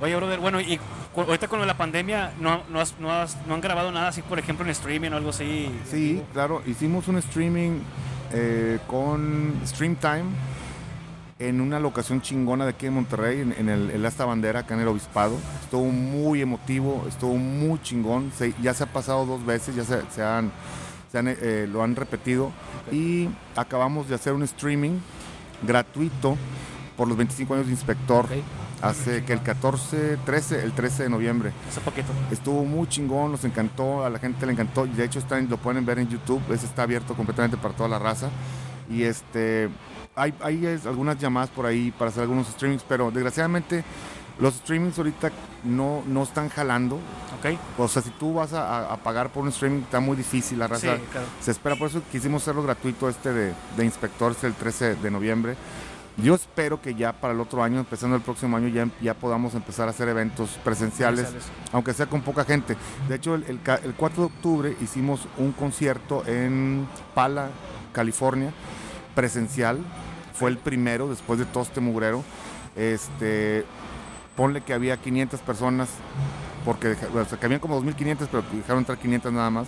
A: Oye, brother, bueno, y ahorita con la pandemia, ¿no, no, has- no, has- no han grabado nada así, por ejemplo, en streaming o algo así?
B: Sí, claro, hicimos un streaming eh, con Stream Time en una locación chingona de aquí en Monterrey, en, en el, en esta bandera, acá en el Obispado. Estuvo muy emotivo, estuvo muy chingón. Se- ya se ha pasado dos veces, ya se, se han, se han, eh, lo han repetido. Y acabamos de hacer un streaming gratuito por los 25 años de Inspector. Hace que el 14, 13, el 13 de noviembre.
A: Hace poquito.
B: Estuvo muy chingón, nos encantó, a la gente le encantó. De hecho, está, en- lo pueden ver en YouTube, ese está abierto completamente para toda la raza. Y este, hay, hay es, algunas llamadas por ahí para hacer algunos streamings, pero desgraciadamente los streamings ahorita no, no están jalando.
A: ¿Ok?
B: O sea, si tú vas a, pagar por un streaming, está muy difícil la
A: Sí,
B: raza.
A: claro.
B: Se espera, por eso quisimos hacerlo gratuito este de, de Inspector, es el 13 de noviembre. Yo espero que ya para el otro año, empezando el próximo año, ya, ya podamos empezar a hacer eventos presenciales
A: Presenciales.
B: aunque sea con poca gente. De hecho, el, el ca- el 4 de octubre hicimos un concierto en Pala, California, presencial. Fue el primero después de todo este mugrero. Este, ponle que había 500 personas, porque o sea, que habían como 2.500, pero dejaron entrar 500 nada más.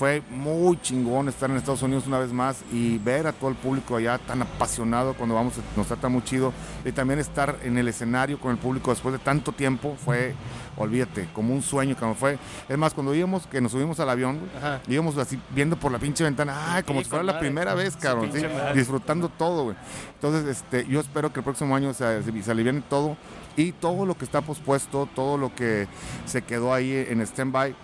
B: Fue muy chingón estar en Estados Unidos una vez más y ver a todo el público allá tan apasionado cuando vamos, nos trata muy chido. Y también estar en el escenario con el público después de tanto tiempo fue, olvídate, como un sueño que fue. Es más, cuando íbamos, que nos subimos al avión,
C: Ajá.
B: íbamos así viendo por la pinche ventana, ay, como si fuera la primera vez, cabrón, disfrutando todo, güey. Entonces, este, yo espero que el próximo año se, se, se aliviane todo y todo lo que está pospuesto, todo lo que se quedó ahí en stand-by,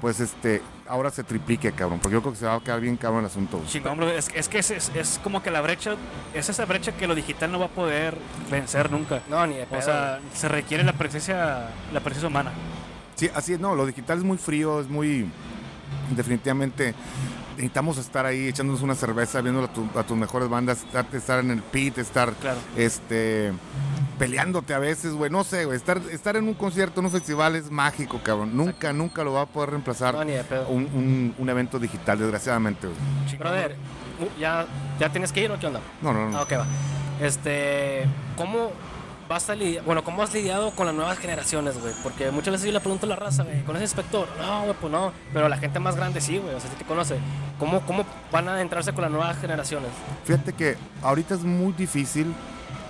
B: pues este, ahora se triplique, cabrón, porque yo creo que se va a quedar bien cabrón el asunto.
A: Chingón, bro. Es, es que es, es- es como que la brecha, es esa brecha que lo digital no va a poder vencer nunca.
C: No, ni de pedo.
A: O sea, se requiere la presencia, la presencia humana.
B: Sí, así es, no, lo digital es muy frío, es muy, definitivamente, necesitamos estar ahí echándonos una cerveza, viendo a, tu- a tus mejores bandas, estar, estar en el pit, estar,
A: Claro.
B: este, peleándote a veces, güey, no sé, güey, estar, estar en un concierto, en un festival es mágico, cabrón, nunca, nunca lo va a poder reemplazar
C: No, ni de pedo.
B: un, un- un evento digital, desgraciadamente, güey.
C: Brother, ¿ya, ¿ya tienes que ir o qué onda?
B: No, no, no.
C: Ah, ok, va. Este, ¿cómo vas a lidiar, bueno, cómo has lidiado con las nuevas generaciones, güey? Porque muchas veces yo le pregunto a la raza, güey, ¿conoces inspector? No, güey, pues no. Pero la gente más grande sí, güey, o sea, sí te conoce. ¿Cómo, ¿Cómo van a adentrarse con las nuevas generaciones?
B: Fíjate que ahorita es muy difícil.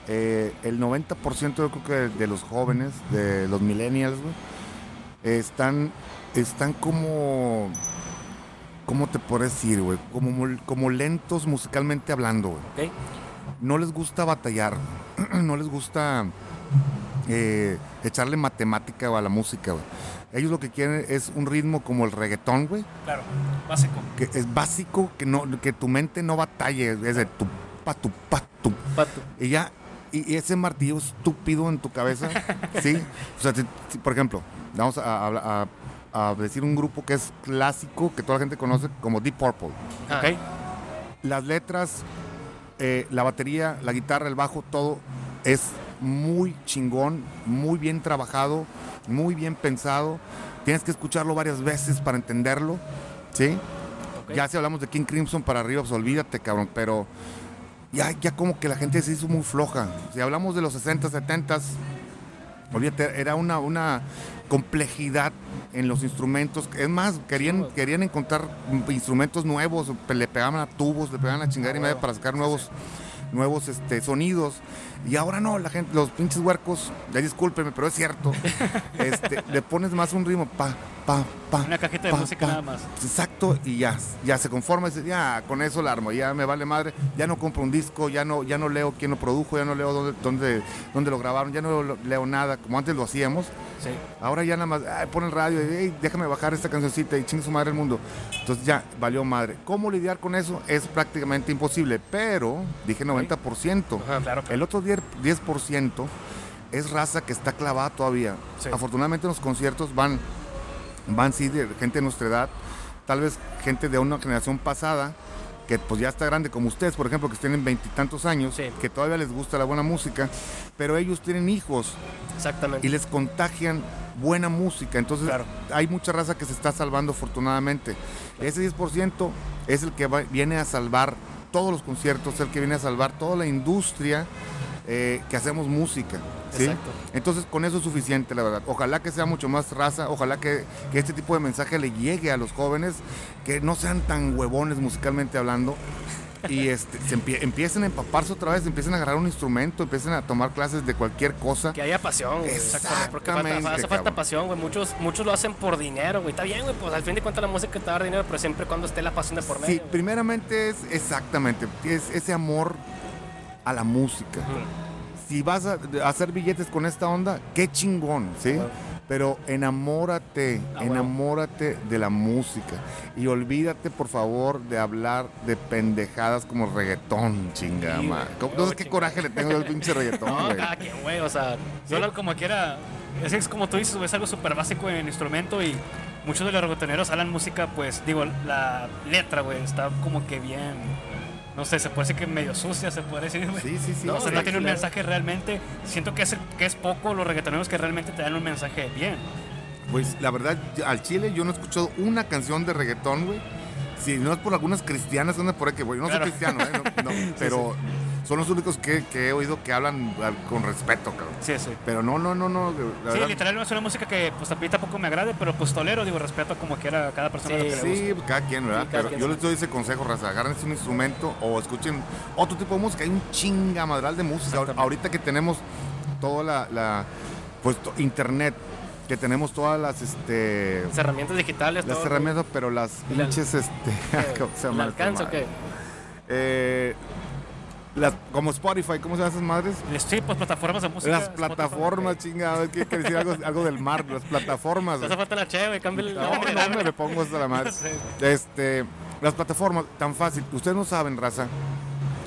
B: eh, el 90% yo creo que de, de los jóvenes, de los millennials, güey, están, están como... ¿Cómo te puedo decir, güey? Como, como lentos musicalmente hablando, güey.
C: ¿Ok?
B: No les gusta batallar. [CLEARS THROAT] no les gusta eh, echarle matemática a la música, güey. Ellos lo que quieren es un ritmo como el reggaetón, güey
A: Claro, básico.
B: que es básico, que no, que tu mente no batalle, es de tu pa tu pa tu.
C: Pato.
B: Y ya, y, y ese martillo estúpido en tu cabeza, [LAUGHS] ¿sí? O sea, si- si, por ejemplo, vamos a, a- a- a decir un grupo que es clásico, que toda la gente conoce como Deep Purple.
C: Ah,
A: ¿Ok?
B: Las letras, eh, la batería, la guitarra, el bajo, todo es muy chingón, muy bien trabajado, muy bien pensado. Tienes que escucharlo varias veces para entenderlo, ¿sí? Ya si hablamos de King Crimson para arriba, pues olvídate, cabrón, pero ya, ya como que la gente se hizo muy floja. Si hablamos de los 60, 70, olvídate, era una, una complejidad en los instrumentos. Es más, querían, querían encontrar instrumentos nuevos, le pegaban a tubos, le pegaban a chingar y media para sacar nuevos, nuevos este, sonidos. Y ahora no, la gente, los pinches huercos, ya discúlpenme, pero es cierto. [LAUGHS] este, le pones más un ritmo, pa, pa, pa.
A: Una cajita de música
B: pa.
A: nada más.
B: Exacto, y ya, ya se conforma, ya con eso la armo, ya me vale madre, ya no compro un disco, ya no, ya no leo quién lo produjo, ya no leo dónde, dónde, dónde lo grabaron, ya no leo nada, como antes lo hacíamos.
A: Sí.
B: Ahora ya nada más, ay, pon el radio, y, "Ey, déjame bajar esta cancioncita y chingue su madre el mundo. Entonces ya, valió madre. ¿Cómo lidiar con eso? Es prácticamente imposible, pero dije 90%.
C: Ajá,
A: Claro,
B: El otro 10%, 10% es raza que está clavada todavía.
A: Sí.
B: Afortunadamente en los conciertos van, van sí de gente de nuestra edad, tal vez gente de una generación pasada, que pues ya está grande como ustedes, por ejemplo, que tienen veintitantos años,
C: Sí.
B: que todavía les gusta la buena música, pero ellos tienen hijos
C: Exactamente.
B: y les contagian buena música. Entonces
A: Claro.
B: hay mucha raza que se está salvando afortunadamente. Ese 10% es el que va- viene a salvar todos los conciertos, el que viene a salvar toda la industria eh, que hacemos música. ¿sí?
C: Exacto.
B: Entonces con eso es suficiente, la verdad. Ojalá que sea mucho más raza, ojalá que, que este tipo de mensaje le llegue a los jóvenes, que no sean tan huevones musicalmente hablando. Y este, se empie- empiecen a empaparse otra vez, empiecen a agarrar un instrumento, empiecen a tomar clases de cualquier cosa.
C: Que haya pasión, güey.
B: Exactamente,
C: Porque falta, hace falta pasión, güey. Muchos, muchos lo hacen por dinero, güey. Está bien, güey. Pues al fin de cuentas la música te va a dar dinero, pero siempre cuando esté la pasión de por medio.
B: Sí,
C: güey.
B: primeramente es exactamente, es ese amor a la música. Si vas a a hacer billetes con esta onda, qué chingón, ¿sí? Pero enamórate,
C: A huevo.
B: enamórate de la música. Y olvídate, por favor, de hablar de pendejadas como reggaetón, chingada
C: Sí,
B: madre.
C: güey.
B: ¿Cómo- No
C: Huevo,
B: sé qué coraje le tengo al pinche [LAUGHS] reggaetón,
C: No,
B: güey.
C: cada quien, güey. O sea,
A: Yo lo como quiera, es, es como tú dices, es algo súper básico en el instrumento y muchos de los reggaetoneros hablan música, pues digo, la letra, güey, está como que bien, no sé, se puede decir que medio sucia, se puede decir.
B: Sí, sí, sí.
C: No,
A: o sea,
C: sí,
A: no tiene un mensaje realmente. Siento que es, que es poco los reggaetoneros que realmente te dan un mensaje bien.
B: Pues la verdad, al chile yo no he escuchado una canción de reggaetón, güey. Si no es por algunas cristianas andan por ahí, que güey, yo no
A: Claro.
B: soy cristiano, ¿eh? No, no, [LAUGHS] pero son los únicos que, que he oído que hablan con respeto, cabrón.
A: Sí, sí.
B: Pero no, no, no, no. La
A: Sí,
B: verdad,
A: literal no es una música que pues a mí tampoco me agrade, pero pues tolero, digo, respeto como quiera a cada persona
C: Sí,
A: lo que le gusta.
B: Sí, cada quien, ¿verdad?
C: Sí, cada
B: Pero
C: quien
B: yo les doy ese consejo, raza. Agárrense un instrumento o escuchen otro tipo de música. Hay un chingamadral de música. Ahorita que tenemos toda la, la pues to- internet, que tenemos todas las este
C: las herramientas digitales.
B: las
C: todo,
B: herramientas, pero las pinches este. [LAUGHS] ¿cómo se
C: ¿El
B: llama
C: alcance o qué?
B: Eh, las, como Spotify, ¿cómo se llaman esas madres?
A: Sí, pues plataformas de música.
B: Las plataformas,
A: ok.
B: chingada, que quiere decir algo, algo del mar, las plataformas.
C: Te hace falta la cheve, cambia el
B: No,
C: nombre.
B: no, me le pongo hasta la madre. [LAUGHS]
A: Sí.
B: Este, las plataformas, tan fácil. Ustedes no saben, raza,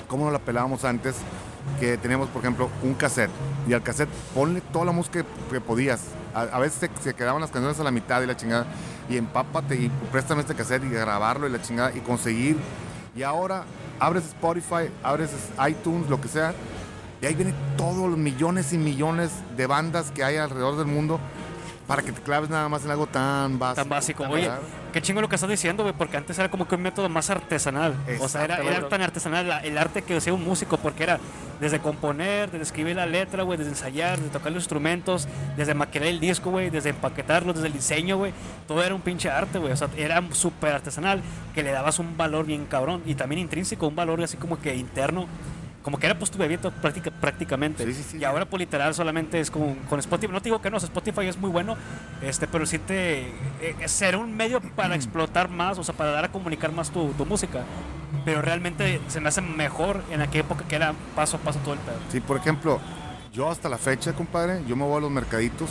B: cómo nos la pelábamos antes, que teníamos, por ejemplo, un cassette. Y al cassette ponle toda la música que, que podías. A, a veces se, se quedaban las canciones a la mitad y la chingada. Y empápate y préstame este cassette y grabarlo y la chingada y conseguir. Y ahora abres Spotify, abres iTunes, lo que sea. Y ahí vienen todos los millones y millones de bandas que hay alrededor del mundo para que te claves nada más en algo tan básico.
A: Tan básico. Oye, qué chingo lo que estás diciendo, güey, porque antes era como que un método más artesanal. O sea, era, era tan artesanal el arte que hacía un músico, porque era desde componer, desde escribir la letra, güey, desde ensayar, desde tocar los instrumentos, desde maquilar el disco, güey, desde empaquetarlo, desde el diseño, güey. Todo era un pinche arte, güey. O sea, era súper artesanal, que le dabas un valor bien cabrón y también intrínseco, un valor así como que interno. Como que era pues tu bebito práctica- prácticamente.
B: Sí, sí, sí,
A: y ahora pues literal solamente es con, con Spotify. No te digo que no, Spotify es muy bueno, este, pero sí te... eh, será un medio para explotar más, o sea, para dar a comunicar más tu, tu música. Pero realmente se me hace mejor en aquella época que era paso a paso todo el pedo.
B: Sí, por ejemplo, yo hasta la fecha, compadre, yo me voy a los mercaditos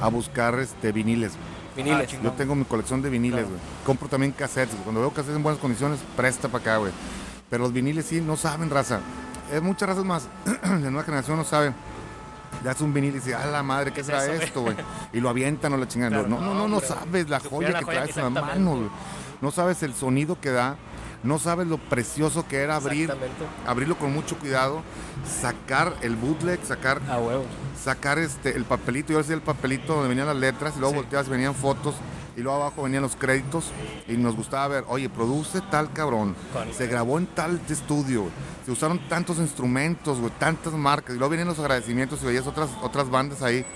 B: a buscar este viniles.
C: Viniles.
A: Ah.
B: Yo tengo mi colección de viniles,
A: Claro.
B: güey. Compro también cassettes. Cuando veo cassettes en buenas condiciones, presta para acá, güey. Pero los viniles sí, no saben, raza. Es muchas razas más. [CLEARS THROAT] la nueva generación no sabe. Le hace un vinil y dice, a la madre, ¿qué
C: ¿Qué es
B: será
C: güey?
B: esto, güey? Y lo avientan o la chingan.
A: Claro,
B: no, no, no, no sabes la joya
C: la
B: que
C: joya,
B: traes en la
C: exactamente.
B: mano, güey. No sabes el sonido que da. No sabes lo precioso que era abrir, abrirlo con mucho cuidado, sacar el bootleg, sacar sacar este el papelito, yo decía el papelito donde venían las letras y luego
A: Sí.
B: volteabas y venían fotos y luego abajo venían los créditos y nos gustaba ver, oye, produce tal cabrón, se grabó en tal estudio, se usaron tantos instrumentos, güey, tantas marcas y luego venían los agradecimientos y veías otras otras bandas ahí.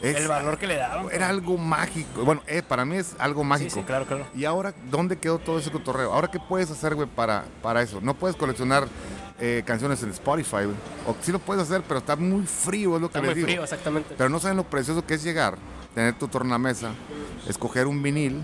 B: Es-
A: El valor que le daban.
B: era algo mágico. Bueno, eh, para mí es algo mágico.
A: Sí, sí, claro, claro.
B: Y ahora, ¿dónde quedó todo ese cotorreo? Ahora, ¿qué puedes hacer, güey, para, para eso? No puedes coleccionar eh, canciones en Spotify, güey. O sí lo puedes hacer, pero está muy frío, es lo que
C: Está
B: les
C: muy
B: digo.
C: frío, exactamente.
B: Pero no saben lo precioso que es llegar, tener tu tornamesa, escoger un vinil,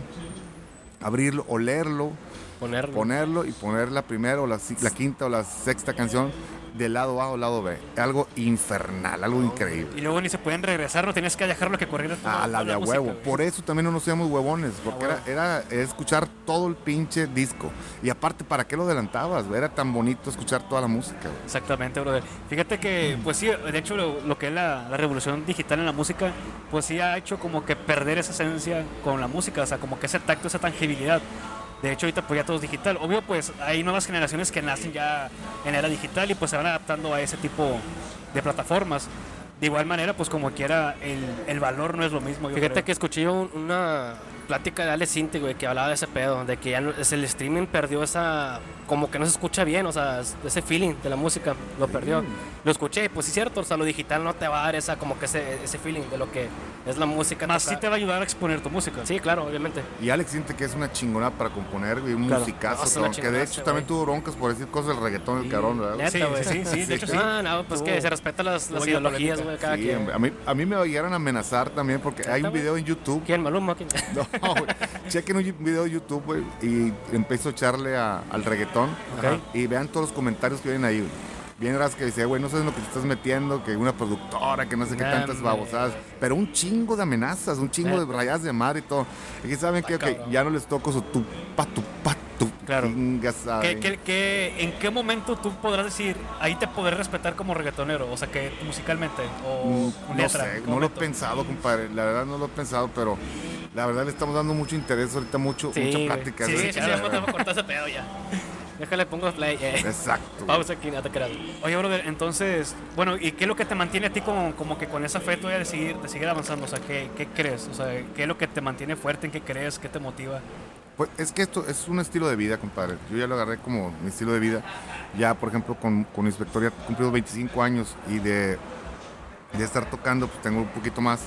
B: abrirlo, olerlo,
C: Ponerlo.
B: ponerlo y poner la primera o la, la quinta o la sexta canción del lado A o lado B. Algo infernal, algo increíble.
A: Y luego ni se pueden regresar, no tenías que dejarlo que corriera toda-
B: A la de
A: música,
B: huevo. Por eso también no nos seamos huevones, porque era,
C: huevo.
B: era escuchar todo el pinche disco. Y aparte, ¿para qué lo adelantabas? Era tan bonito escuchar toda la música. güey.
A: Exactamente, brother. Fíjate que, pues sí, de hecho, lo, lo que es la, la revolución digital en la música, pues sí ha hecho como que perder esa esencia con la música, o sea, como que ese tacto, esa tangibilidad. De hecho, ahorita pues ya todo es digital. Obvio, pues hay nuevas generaciones que nacen ya en era digital y pues se van adaptando a ese tipo de plataformas. De igual manera, pues como quiera, el, el valor no es lo mismo. yo
C: Fíjate
A: creo.
C: que escuché una plática de Ale Cinti, güey, que hablaba de ese pedo, de que ya no- es el streaming perdió esa, como que no se escucha bien, o sea, es- ese feeling de la música, lo perdió. Lo escuché, pues sí es cierto, o sea, lo digital no te va a dar esa, como que ese, ese feeling de lo que es la música.
A: Más sí te va a ayudar a exponer tu música.
C: Sí, claro, obviamente.
B: Y Alex siente que es una chingona para componer, güey, un
C: Claro.
B: musicazo.
C: No,
B: que de hecho también tuvo broncas por decir cosas del reggaetón, el cabrón, ¿verdad? güey?
A: Sí,
C: Neta, güey.
A: sí, sí, de hecho sí.
C: Ah, no, pues que se respetan las, ideologías, güey, cada
B: Sí,
C: quien.
B: a mí, a mí me llegaron a amenazar también porque hay un video en YouTube.
C: ¿Quién? ¿Maluma? ¿Quién?
B: No, Chequen un video de YouTube, güey, y empiezo a echarle a- al reggaetón. Y vean todos los comentarios que vienen ahí, güey. Bien raras que dice, güey, no sabes lo que te estás metiendo, que una productora, que no sé qué tantas babosadas. Pero un chingo de amenazas, un chingo de
C: Neta.
B: rayas de madre y todo. Y que saben que, ya no les toco su tu pa, tu pa, tu
A: Claro. ¿Qué, qué- qué- en qué momento tú podrás decir, ahí te podré respetar como reggaetonero? O sea, que musicalmente o
B: Mm, No
A: letra.
B: sé,
A: ¿en qué
B: no lo he pensado, compadre. La verdad no lo he pensado, pero la verdad le estamos dando mucho interés ahorita, mucho,
C: Sí,
B: mucha plática.
C: Sí, sí, sí, ya ese pedo ya. Déjale, pongo play. eh.
B: Exacto. [LAUGHS]
C: Pausa aquí, no te creas.
A: Oye, brother, entonces, bueno, ¿y qué es lo que te mantiene a ti como, como que con esa fe todavía de seguir, de seguir avanzando? O sea, ¿qué, ¿qué crees? O sea, ¿qué es lo que te mantiene fuerte? ¿En qué crees? ¿Qué te motiva?
B: Pues es que esto es un estilo de vida, compadre. Yo ya lo agarré como mi estilo de vida. Ya, por ejemplo, con, con Inspector ya he cumplido 25 años y de, de estar tocando, pues tengo un poquito más.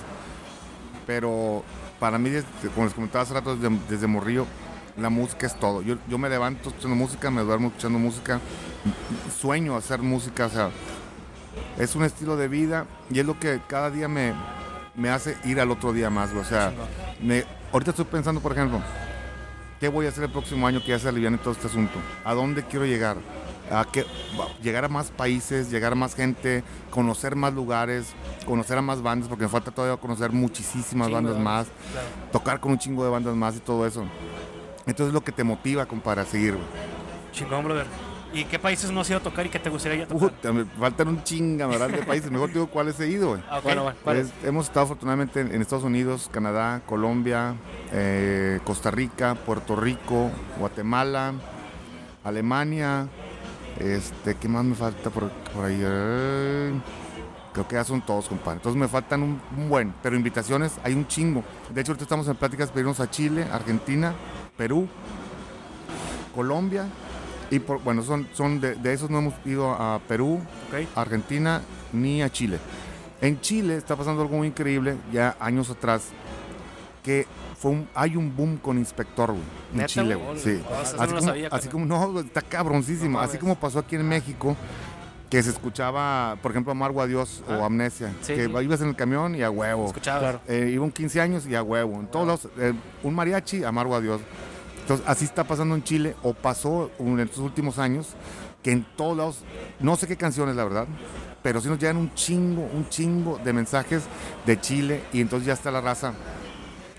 B: Pero para mí, desde- como les comentaba hace rato, desde, desde Morrillo, la música es todo. Yo, yo me levanto escuchando música, me duermo escuchando música, sueño hacer música, o sea, es un estilo de vida y es lo que cada día me, me hace ir al otro día más, güey. O sea, me, ahorita estoy pensando, por ejemplo, ¿qué voy a hacer el próximo año que ya se aliviane todo este asunto? ¿A dónde quiero llegar? ¿A qué? Llegar a más países, llegar a más gente, conocer más lugares, conocer a más bandas, porque me falta todavía conocer muchísimas
C: Chingo
B: bandas más,
C: claro.
B: tocar con un chingo de bandas más y todo eso. Entonces es lo que te motiva, compadre, a seguir, güey.
A: Chingón, brother. ¿Y qué países no has ido a tocar y que te gustaría ir a tocar?
B: Puta, me faltan un chinga, ¿verdad? De países. Mejor digo cuáles he ido, güey.
A: Ah, ok.
C: Bueno, bueno.
B: Pues, hemos estado afortunadamente en, en Estados Unidos, Canadá, Colombia, eh, Costa Rica, Puerto Rico, Guatemala, Alemania. Este, ¿qué más me falta por, por ahí? Eh, creo que ya son todos, compadre. Entonces me faltan un, un buen, pero invitaciones hay un chingo. De hecho, ahorita estamos en pláticas para irnos a Chile, Argentina, Perú, Colombia. Y por, bueno, son, son de, de esos no hemos ido a Perú, Argentina ni a Chile. En Chile está pasando algo muy increíble, ya años atrás, que fue un, hay un boom con Inspector, güey, en
C: ¿Neta,
B: Chile,
C: güey?
B: Sí.
C: No, eso no
B: Así como,
C: sabía,
B: así
C: carnal.
B: como, no, está cabroncísimo.
C: No
B: así como pasó aquí en México, que se escuchaba, por ejemplo, Amargo a Dios o
C: Ah.
B: Amnesia,
C: Sí,
B: que
C: sí.
B: ibas en el camión y a huevo.
C: Escuchaba.
A: Claro.
B: Eh, iba un 15 años y a huevo. En todos lados, eh, un mariachi, amargo a Dios. Entonces, así está pasando en Chile, o pasó en estos últimos años, que en todos lados, no sé qué canciones, la verdad, pero sí nos llegan un chingo, un chingo de mensajes de Chile, y entonces ya está la raza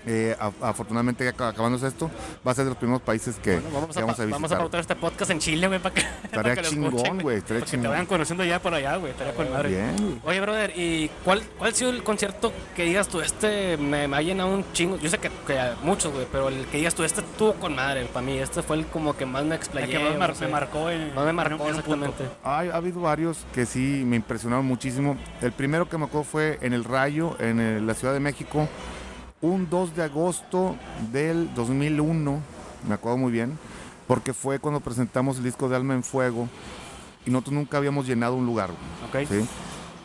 B: Eh, afortunadamente, acabándose esto, va a ser de los primeros países que,
C: Bueno, vamos,
B: que
C: a,
B: vamos a
C: vamos a
B: visitar.
C: pautar este podcast en Chile, güey, para que, [LAUGHS]
B: Estaría
C: para que lo
B: chingón, güey, estaría
A: que te
B: chingón.
A: vayan conociendo ya por allá, güey. Estaría con madre.
B: Bien.
C: Oye, brother, ¿y cuál, cuál ha sido el concierto que digas tú, este me, me ha llenado un chingo? Yo sé que, que muchos, güey, pero el que digas tú, este estuvo con madre, para mí, este fue el como que más me
A: El
C: explayé.
A: que más mar- me marcó en.
C: Más me
A: en
C: marcó,
A: en un
C: exactamente.
B: Hay- ha habido varios que sí me impresionaron muchísimo. El primero que me acuerdo fue en el Rayo, en el- la Ciudad de México, un 2 de agosto del 2001, me acuerdo muy bien, porque fue cuando presentamos el disco de Alma en Fuego y nosotros nunca habíamos llenado un lugar. güey,
A: Ok.
B: ¿sí?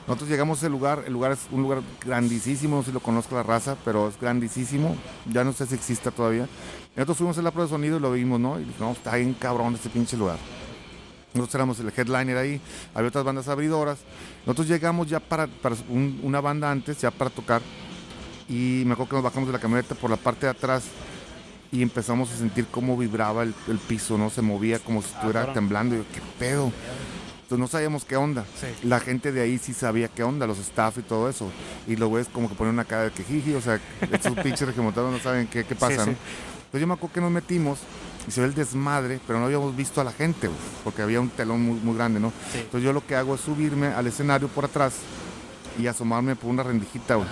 B: Nosotros llegamos a ese lugar, el lugar es un lugar grandísimo, no sé si lo conozco la raza, pero es grandísimo, ya no sé si exista todavía. Nosotros fuimos a la prueba de sonido y lo vimos, ¿no? Y dijimos, no, está bien cabrón este pinche lugar. Nosotros éramos el headliner ahí, había otras bandas abridoras. Nosotros llegamos ya para, para un- una banda antes, ya para tocar. Y me acuerdo que nos bajamos de la camioneta por la parte de atrás y empezamos a sentir cómo vibraba el, el piso, ¿no? Se movía como si estuviera temblando. Y yo, ¿qué pedo? Entonces no sabíamos qué onda.
A: Sí.
B: La gente de ahí sí sabía qué onda, los staff y todo eso. Y los güeyes como que ponen una cara de que jiji, o sea, estos [LAUGHS] pinches regimontados no saben qué, qué pasa,
A: Sí, sí.
B: ¿no? Entonces yo me acuerdo que nos metimos y se ve el desmadre, pero no habíamos visto a la gente, porque había un telón muy, muy grande, ¿no? Entonces yo lo que hago es subirme al escenario por atrás y asomarme por una rendijita, güey.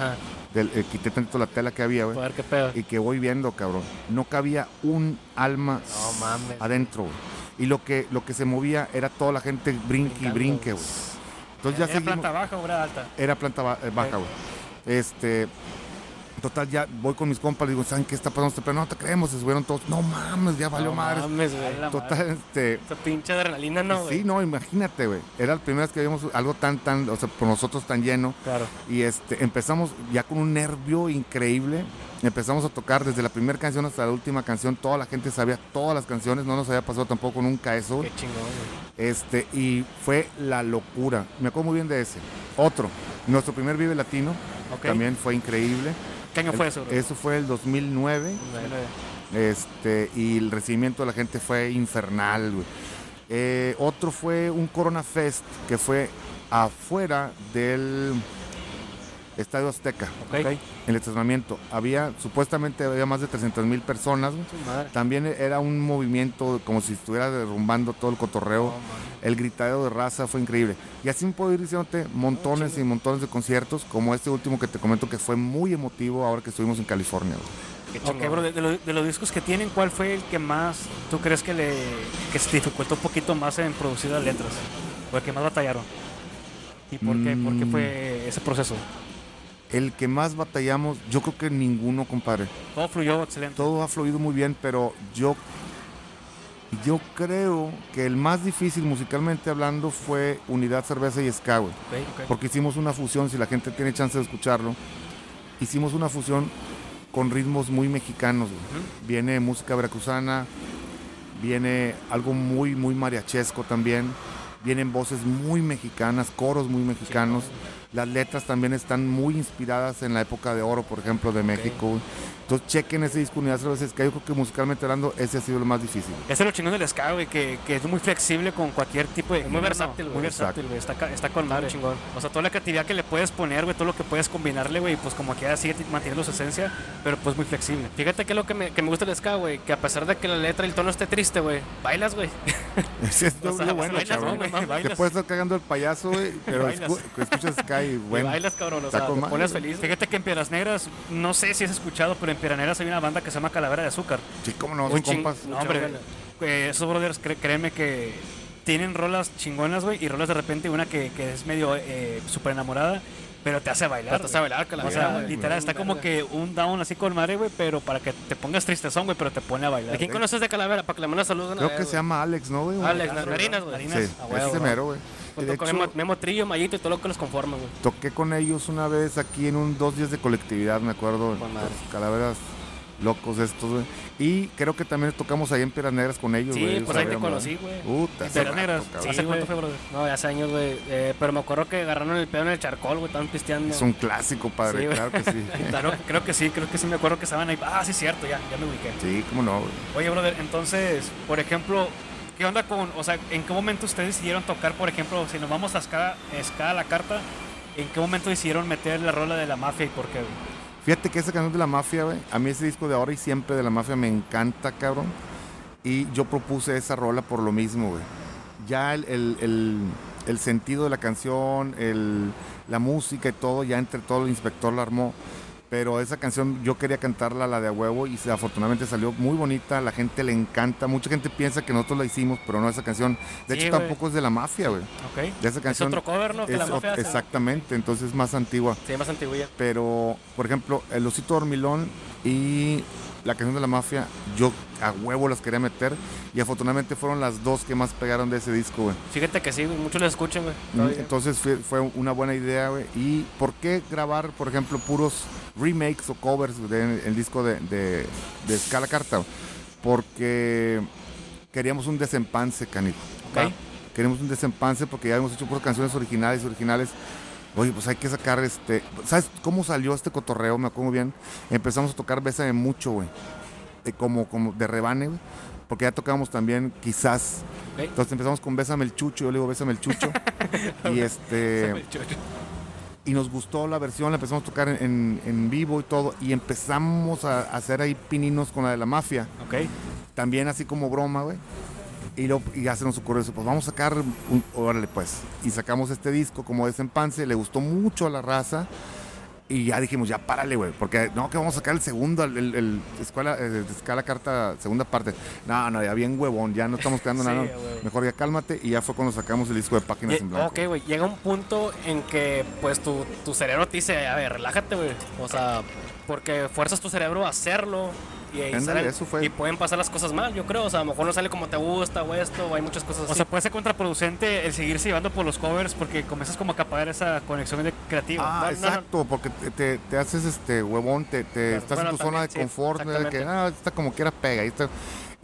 B: Del- eh, quité tantito la tela que había, güey.
C: ver qué pedo.
B: Y que voy viendo, cabrón. No cabía un alma
C: No mames.
B: adentro, güey. Y lo que, lo que se movía era toda la gente brinque y brinque, güey. Entonces ya
A: ¿Era
B: seguimos.
A: planta baja o era alta?
B: Era planta ba- eh, baja, güey. Este. Total, ya voy con mis compas, le digo, ¿saben qué está pasando? Pero no te creemos, se subieron todos. No mames, ya valió
C: no
B: madres.
C: mames, güey.
B: Total, este.
C: Esa pinche adrenalina, no, güey.
B: sí, no, imagínate, güey. Era la primera vez que vimos algo tan, tan, o sea, por nosotros tan lleno.
C: Claro.
B: Y este, empezamos ya con un nervio increíble. Empezamos a tocar desde la primera canción hasta la última canción. Toda la gente sabía todas las canciones. No nos había pasado tampoco nunca eso.
C: Qué chingón, güey.
B: Este, y fue la locura. Me acuerdo muy bien de ese. Otro, nuestro primer Vive Latino.
A: Ok.
B: También fue increíble.
A: ¿Qué año fue eso, bro?
B: Eso fue el 2009. Este, y el recibimiento de la gente fue infernal, güey. Eh, otro fue un Corona Fest que fue afuera del Estadio Azteca,
A: Ok.
B: en el estacionamiento. Había, supuestamente había más de 300 mil personas. También era un movimiento como si estuviera derrumbando todo el cotorreo. El gritadero de raza fue increíble. Y así me puedo ir diciéndote montones y montones de conciertos, como este último que te comento que fue muy emotivo ahora que estuvimos en California.
C: Qué
A: Ok,
C: chingón.
A: bro, de, de lo- de los discos que tienen, ¿cuál fue el que más tú crees que le que se dificultó un poquito más en producir las letras? ¿O el que más batallaron? ¿Y por qué? ¿Por qué
B: Mm.
A: fue ese proceso?
B: El que más batallamos, yo creo que ninguno, compadre.
A: Todo fluyó excelente.
B: Todo ha fluido muy bien, pero yo, yo creo que el más difícil musicalmente hablando fue Unidad Cerveza y Ska, güey. Porque hicimos una fusión, si la gente tiene chance de escucharlo, hicimos una fusión con ritmos muy mexicanos. güey. Viene música veracruzana, viene algo muy, muy mariachesco también, vienen voces muy mexicanas, coros muy mexicanos. Las letras también están muy inspiradas en la época de oro, por ejemplo, de México. güey. Entonces chequen ese disco Unidad Cerveza Ska. Yo creo que musicalmente hablando, ese ha sido lo más difícil.
A: Ese es lo chingón del ska, güey, que, que es muy flexible con cualquier tipo de...
C: Muy
A: género,
C: versátil,
A: Muy
C: güey.
A: versátil, güey. Está, está con madre.
C: chingón.
A: O sea, toda la creatividad que le puedes poner, güey, todo lo que puedes combinarle, güey, pues como que ya sigue manteniendo su esencia, pero pues muy flexible.
C: Fíjate que es lo que me, que me gusta del ska, güey. Que a pesar de que la letra y el tono esté triste, güey, bailas, güey. [LAUGHS]
B: Ese es lo
C: sea,
B: bueno,
C: bailas,
B: cabrón. Te puedes estar cagando el payaso, güey, pero escu- escuchas Sky,
C: Y
B: bueno.
C: bailas, cabrón. O sea, te pones feliz.
A: Fíjate que en Piedras Negras, no sé si has escuchado, pero en Piedras Negras hay una banda que se llama Calavera de Azúcar.
B: Sí, cómo no,
C: Un
B: son compas.
A: No, hombre, eh, esos brothers, cre- créeme que tienen rolas chingonas, güey, y rolas de repente una que, que es medio eh, súper enamorada, pero te hace bailar.
C: Pero te hace bailar, Calavera,
A: O sea,
C: güey.
A: literal, está como que un down así con madre, güey, pero para que te pongas tristezón, güey, pero te pone a bailar.
C: ¿De quién conoces de Calavera? Para que le mandes saludos.
B: Creo que se llama Alex, ¿no, güey?
C: Alex,
A: Claro,
C: Narinas, güey.
A: Narinas.
B: Sí,
A: a
B: ese mero, güey.
C: Junto con
B: hecho,
C: Memo, Memo Trillo, Mayito y todo lo que los conforma, güey.
B: toqué con ellos una vez aquí en un dos días de colectividad, me acuerdo.
C: Con
B: los calaveras locos estos, güey. Y creo que también tocamos ahí en Piedras Negras con ellos, güey.
C: Sí,
B: ellos
C: pues ahí te conocí, güey.
B: Puta,
A: Piedras Negras.
C: Sí,
A: ¿hace cuánto fue, brother?
C: No, ya hace años, güey. Eh, pero me acuerdo que agarraron el pedo en el charcol, güey. Estaban pisteando.
B: Es un clásico, padre,
C: Sí,
B: claro que sí. [LAUGHS]
A: Claro, creo que sí, creo que sí me acuerdo que estaban ahí. Ah, sí, cierto, ya, ya me ubiqué.
B: Sí, cómo no, güey.
A: Oye, brother, entonces, por ejemplo, ¿qué onda con, o sea, en qué momento ustedes decidieron tocar, por ejemplo, si nos vamos a Ska, Ska a la carta, ¿en qué momento decidieron meter la rola de la mafia y por qué? güey?
B: Fíjate que esa canción de la mafia, güey, a mí ese disco de ahora y siempre de la mafia me encanta, cabrón. Y yo propuse esa rola por lo mismo, güey. Ya el, el- el- el sentido de la canción, la música y todo, ya entre todo el inspector la armó. Pero esa canción yo quería cantarla, la de a huevo, y afortunadamente salió muy bonita, la gente le encanta. Mucha gente piensa que nosotros la hicimos, pero no esa canción. De
C: Sí,
B: hecho, tampoco es de la mafia, güey.
C: Ok.
B: De esa
C: Es
B: canción.
C: otro cover, ¿no? Que la
B: es
C: mafia
B: exactamente, entonces es más antigua
C: Sí, más antiguilla.
B: pero por ejemplo el osito dormilón y la canción de la mafia yo a huevo las quería meter y afortunadamente fueron las dos que más pegaron de ese disco güey
C: Fíjate que sí, muchos lo escuchan, güey.
B: Mm, entonces fue, fue una buena idea güey y por qué grabar por ejemplo puros remakes o covers del disco de, de, de Scala Carta porque queríamos un desempance canijo
C: Ok.
B: queremos un desempance porque ya hemos hecho puras canciones originales originales Oye, pues hay que sacar este. ¿Sabes cómo salió este cotorreo? Me acuerdo bien. Empezamos a tocar Bésame mucho, güey. Eh, como, como de rebane, güey. Porque ya tocábamos también, quizás. Entonces empezamos con Bésame el Chucho. Yo le digo Bésame el Chucho. [LAUGHS] y este. Y nos gustó la versión, la empezamos a tocar en, vivo y todo. Y empezamos a, a hacer ahí pininos con la de la mafia
A: Ok.
B: también así como broma, güey. Y, lo, y ya se nos ocurrió eso, pues vamos a sacar, un, órale pues. Y sacamos este disco como desempance, le gustó mucho a la raza. Y ya dijimos, ya párale, güey, porque no, que vamos a sacar el segundo, el, el- el escuela, eh, escala carta, segunda parte. No, no, ya bien huevón, ya no estamos quedando [LAUGHS]
C: Sí,
B: nada.
C: güey.
B: Mejor ya cálmate. Y ya fue cuando sacamos el disco de páginas en blanco.
C: Ok, güey, llega un punto en que pues tu, tu cerebro te dice, a ver, relájate, güey. O sea, porque fuerzas tu cerebro a hacerlo y, ahí
B: Ándale,
C: sale-
B: eso fue.
C: y pueden pasar las cosas mal, yo creo. O sea, a lo mejor no sale como te gusta o esto, o hay muchas cosas así.
A: O sea, puede ser contraproducente el seguirse llevando por los covers porque comienzas como a acaparar esa conexión de- creativa.
B: Ah,
C: No, no, no.
B: exacto, porque te, te- te haces este huevón, te, te-
C: Claro.
B: estás
C: Bueno,
B: en tu zona de
C: sí,
B: confort, de que ah, esta como quiera pega. Y, esta-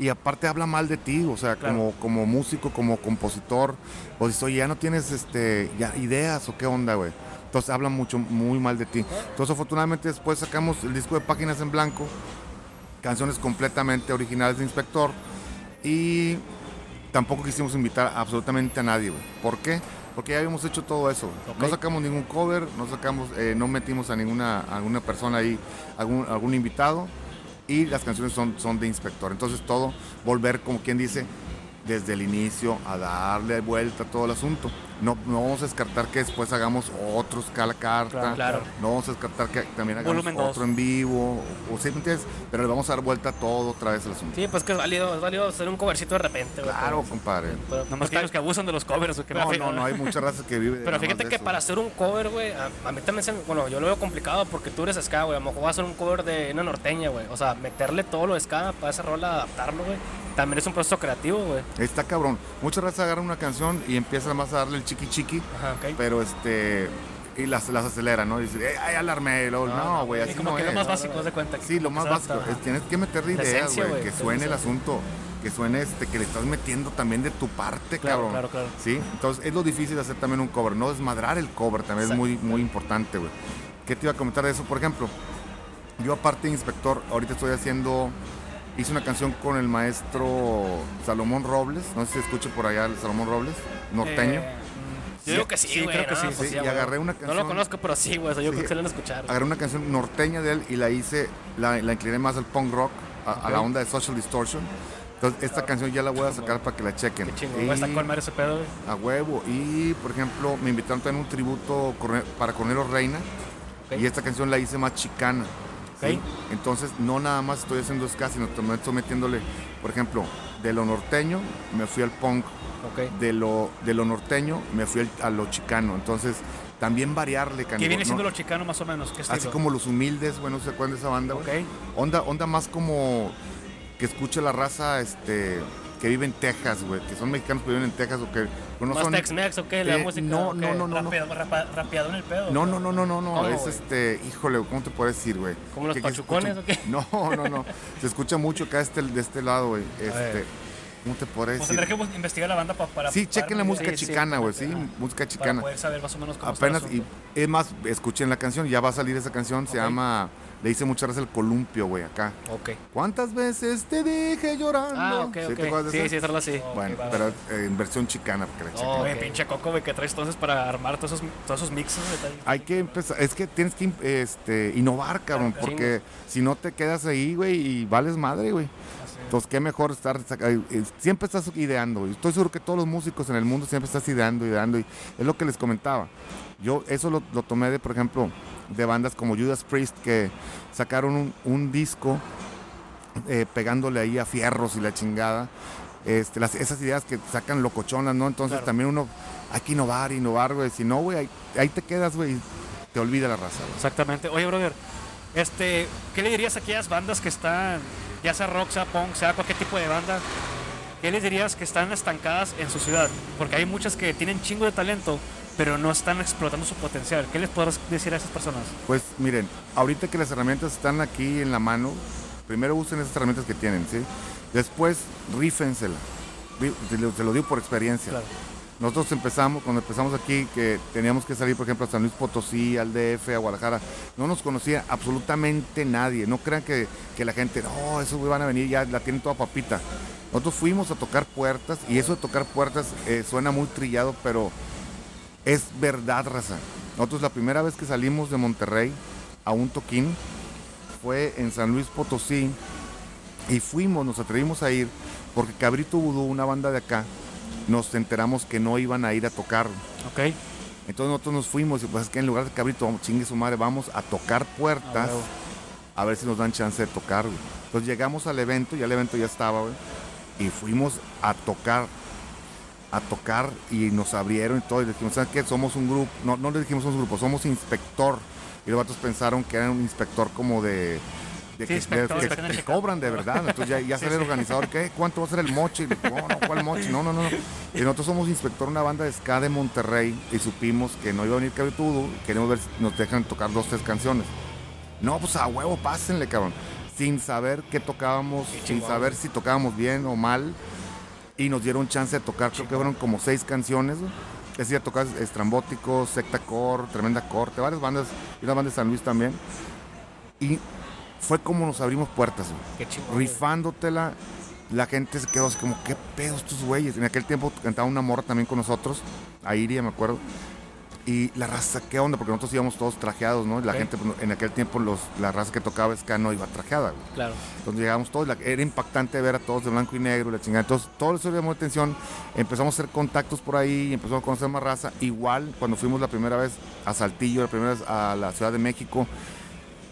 B: y aparte habla mal de ti, o sea,
C: Claro.
B: como, como músico, como compositor, o dices, oye, ya no tienes este, ya ideas o qué onda, güey. Entonces habla mucho, muy mal de ti. Entonces afortunadamente después sacamos el disco de Páginas en Blanco, canciones completamente originales de Inspector, y tampoco quisimos invitar absolutamente a nadie, güey. ¿Por qué? Porque ya habíamos hecho todo eso. No sacamos ningún cover, no sacamos, eh, no metimos a ninguna, a alguna persona ahí, algún, algún invitado. Y las canciones son, son de inspector. Entonces todo, volver como quien dice, desde el inicio a darle vuelta a todo el asunto. No, no vamos a descartar que después hagamos otros cala carta.
C: Claro, claro.
B: No vamos a descartar que también hagamos
A: Volumen dos.
B: otro en vivo. O, o sí, ¿me entiendes? Pero le vamos a dar vuelta a todo otra vez el asunto.
C: Sí, pues que es válido, es válido hacer un covercito de repente, güey.
B: Claro, compadre.
C: pero-
A: Nomás
C: pues,
A: que hay los que abusan de los covers. o que
B: No, no, no, hay muchas razas que viven.
C: Pero fíjate que
B: eso.
C: para hacer un cover, güey, a, a mí también se Bueno, yo lo veo complicado porque tú eres ska, güey. A lo mejor voy a hacer un cover de una norteña, güey. O sea, meterle todo lo de ska para esa rola, adaptarlo, güey. También es un proceso creativo, güey.
B: Está cabrón. Muchas razas agarran una canción y empiezan más a darle el chiqui chiqui,
C: Ajá,
B: pero este. Y las, las aceleran, ¿no? Y dicen, "Eh, ay, alarmé. Y luego,
C: No,
B: güey,
A: Y
B: así
A: como
B: no
A: que lo
B: es.
A: más básico, de cuenta.
B: Sí, lo más básico.
A: adapta.
B: es- tienes que meterle ideas, güey. Que suene el asunto. Que suene este, que le estás metiendo también de tu parte,
C: Claro,
B: cabrón.
C: claro, claro.
B: Sí, entonces es lo difícil de hacer también un cover. No desmadrar el cover también es muy, muy importante, güey. ¿Qué te iba a comentar de eso? Por ejemplo, yo aparte de inspector, ahorita estoy haciendo, hice una canción con el maestro Salomón Robles, no sé si escuche por allá el Salomón Robles, norteño.
A: Eh,
C: Yo digo que sí,
A: sí,
C: güey.
A: creo que
C: no,
A: sí,
C: pues
B: y agarré una
C: No
B: canción-
C: lo conozco, pero sí, güey. O sea, yo creo que se lo han escuchar.
B: Agarré una canción norteña de él y la hice, la, la incliné más al punk rock, a, a la onda de Social Distortion. Entonces esta canción ya la voy a sacar para que la chequen.
C: Qué chingón,
B: Y-
A: Está con güey.
B: a huevo. Y por ejemplo, me invitaron también un tributo para Cornelio Reina. Y esta canción la hice más chicana. Entonces, no nada más estoy haciendo ska, sino también estoy metiéndole, por ejemplo, de lo norteño me fui al punk, de lo, de lo norteño me fui al- a lo chicano. Entonces, también variarle,
A: ¿Qué
B: canijo,
A: viene siendo
B: ¿no?
A: lo chicano más o menos? ¿Qué
B: Así como los humildes, bueno, ¿se acuerdan de esa banda? güey?
A: Ok.
B: Onda, onda más como que escuche la raza este, que vive en Texas, güey, que son mexicanos que viven en Texas o que bueno,
C: ¿Más
B: son...
C: Tex-Mex o qué? ¿La
B: Eh,
C: música?
B: no, no, no, no, no.
A: Rapeado, rapa- rapeado en el pedo.
B: No, no, no, no, no, no.
C: ¿Cómo,
B: es
C: güey?
B: este, híjole, ¿cómo te puedo decir, güey?
C: ¿Como los
B: Que- que
C: pachucones
B: escucha-
C: o qué?
B: No, no, no. Se escucha mucho acá este, de este lado, güey. Este. ¿cómo te podré
A: Pues
B: decir?
A: tendré que investigar la banda pa- para.
B: Sí, chequen la
A: para-
B: música
C: sí, sí,
B: chicana, güey, sí,
A: Ajá.
B: música
A: Para
B: chicana.
A: poder saber más o menos cómo
B: Apenas, y es más, escuchen la canción, ya va a salir esa canción, se
A: Ok.
B: llama, le hice muchas veces el columpio, güey, acá.
C: Ok.
B: ¿Cuántas veces te dije llorando?
C: Ah, ok,
B: ¿Sí
C: ok.
B: te acuerdas de
C: Sí,
B: esa?
C: sí, esa rola sí.
A: Oh,
B: Bueno,
A: va,
B: pero eh, en versión chicana, porque la.
C: Oh,
A: Oye,
C: ok.
A: pinche coco, güey, que traes entonces para armar todos esos, todos esos mixes.
B: Hay que empezar, es que tienes que este, innovar, cabrón,
A: Claro,
B: porque si no te quedas ahí, güey, y vales madre, güey.
A: Así.
B: Entonces, qué mejor estar, saca- eh, siempre estás ideando, güey. Estoy seguro que todos los músicos en el mundo siempre estás ideando, ideando, y es lo que les comentaba. Yo eso lo, lo tomé de, por ejemplo, de bandas como Judas Priest, que sacaron un, un disco eh, pegándole ahí a fierros y la chingada. Este, las, esas ideas que sacan locochonas, ¿no? Entonces
A: Claro.
B: también uno hay que innovar, innovar, güey. Si no, güey, ahí, ahí te quedas, güey, te olvida la raza.
A: Exactamente. Oye, brother, este, ¿qué le dirías a aquellas bandas que están, ya sea rock, sea punk, sea cualquier tipo de banda? ¿Qué les dirías que están estancadas en su ciudad? Porque hay muchas que tienen chingo de talento, pero no están explotando su potencial. ¿Qué les podrás decir a esas personas?
B: Pues miren, ahorita que las herramientas están aquí en la mano, primero usen esas herramientas que tienen, ¿sí? Después, rífensela. Rí- Te lo, digo por experiencia.
A: Claro.
B: Nosotros empezamos, cuando empezamos aquí, que teníamos que salir, por ejemplo, a San Luis Potosí, al DF, a Guadalajara, no nos conocía absolutamente nadie. No crean que, que la gente, no, esos van a venir, ya la tienen toda papita. Nosotros fuimos a tocar puertas, y eso de tocar puertas eh, suena muy trillado, pero es verdad, raza. Nosotros la primera vez que salimos de Monterrey a un toquín fue en San Luis Potosí y fuimos, nos atrevimos a ir porque Cabrito Vudú, una banda de acá, nos enteramos que no iban a ir a tocar.
A: ¿Ok?
B: Entonces nosotros nos fuimos y pues es que en lugar de Cabrito, vamos, chingue su madre, vamos a tocar puertas
A: Ah,
B: a ver si nos dan chance de tocar, güey. Entonces llegamos al evento, ya el evento ya estaba, güey, y fuimos a tocar, a tocar y nos abrieron y todo, y le dijimos, ¿sabes qué? Somos un grupo, no, no le dijimos somos un grupo, somos inspector. Y los vatos pensaron que era un inspector como de... de
A: Sí,
B: que,
A: inspector,
B: de- que
A: inspector
B: te
A: en
B: cobran de verdad. Entonces ya, ya sale el organizador, ¿qué? ¿Cuánto va a ser el mochi? No, no, ¿cuál mochi? No, no, no. Y nosotros somos inspector de una banda de ska de Monterrey y supimos que no iba a venir y queremos ver si nos dejan tocar dos, tres canciones. No, pues a huevo, pásenle, cabrón. Sin saber qué tocábamos, sin saber si tocábamos bien o mal. Y nos dieron chance de tocar, creo que fueron como seis canciones. güey. Es decir, tocar Estrambótico, Secta Core, Tremenda Corte, varias bandas, y una banda de San Luis también. Y fue como nos abrimos puertas, güey
C: Qué
B: rifándotela. La gente se quedó así como, ¿qué pedo estos güeyes? En aquel tiempo cantaba una morra también con nosotros, Airia, me acuerdo. Y la raza, ¿qué onda? Porque nosotros íbamos todos trajeados, ¿no? La gente, pues, en aquel tiempo, los, la raza que tocaba ska no iba trajeada, güey.
C: Claro.
B: Entonces llegamos todos, la- era impactante ver a todos de blanco y negro, la chingada. Entonces todo eso llamó la atención, empezamos a hacer contactos por ahí, empezamos a conocer más raza. Igual cuando fuimos la primera vez a Saltillo, la primera vez a la Ciudad de México,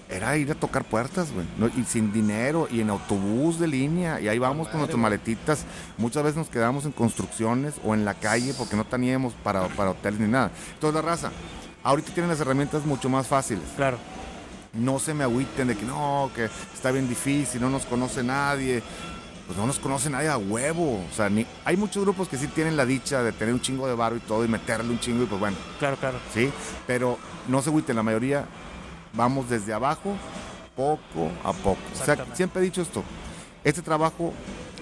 B: era ir a tocar puertas, güey, ¿no? y sin dinero, y en autobús de línea, y ahí vamos con nuestras maletitas. Muchas veces nos quedamos en construcciones o en la calle porque no teníamos para, para hoteles ni nada. Entonces la raza, ahorita tienen las herramientas mucho más fáciles
A: Claro.
B: no se me agüiten de que no, que está bien difícil, no nos conoce nadie. Pues no nos conoce nadie a huevo. O sea, ni, hay muchos grupos que sí tienen la dicha de tener un chingo de barro y todo y meterle un chingo y pues bueno,
A: Claro, claro.
B: sí. Pero no se agüiten, la mayoría vamos desde abajo, poco a poco. O sea, siempre he dicho esto. Este trabajo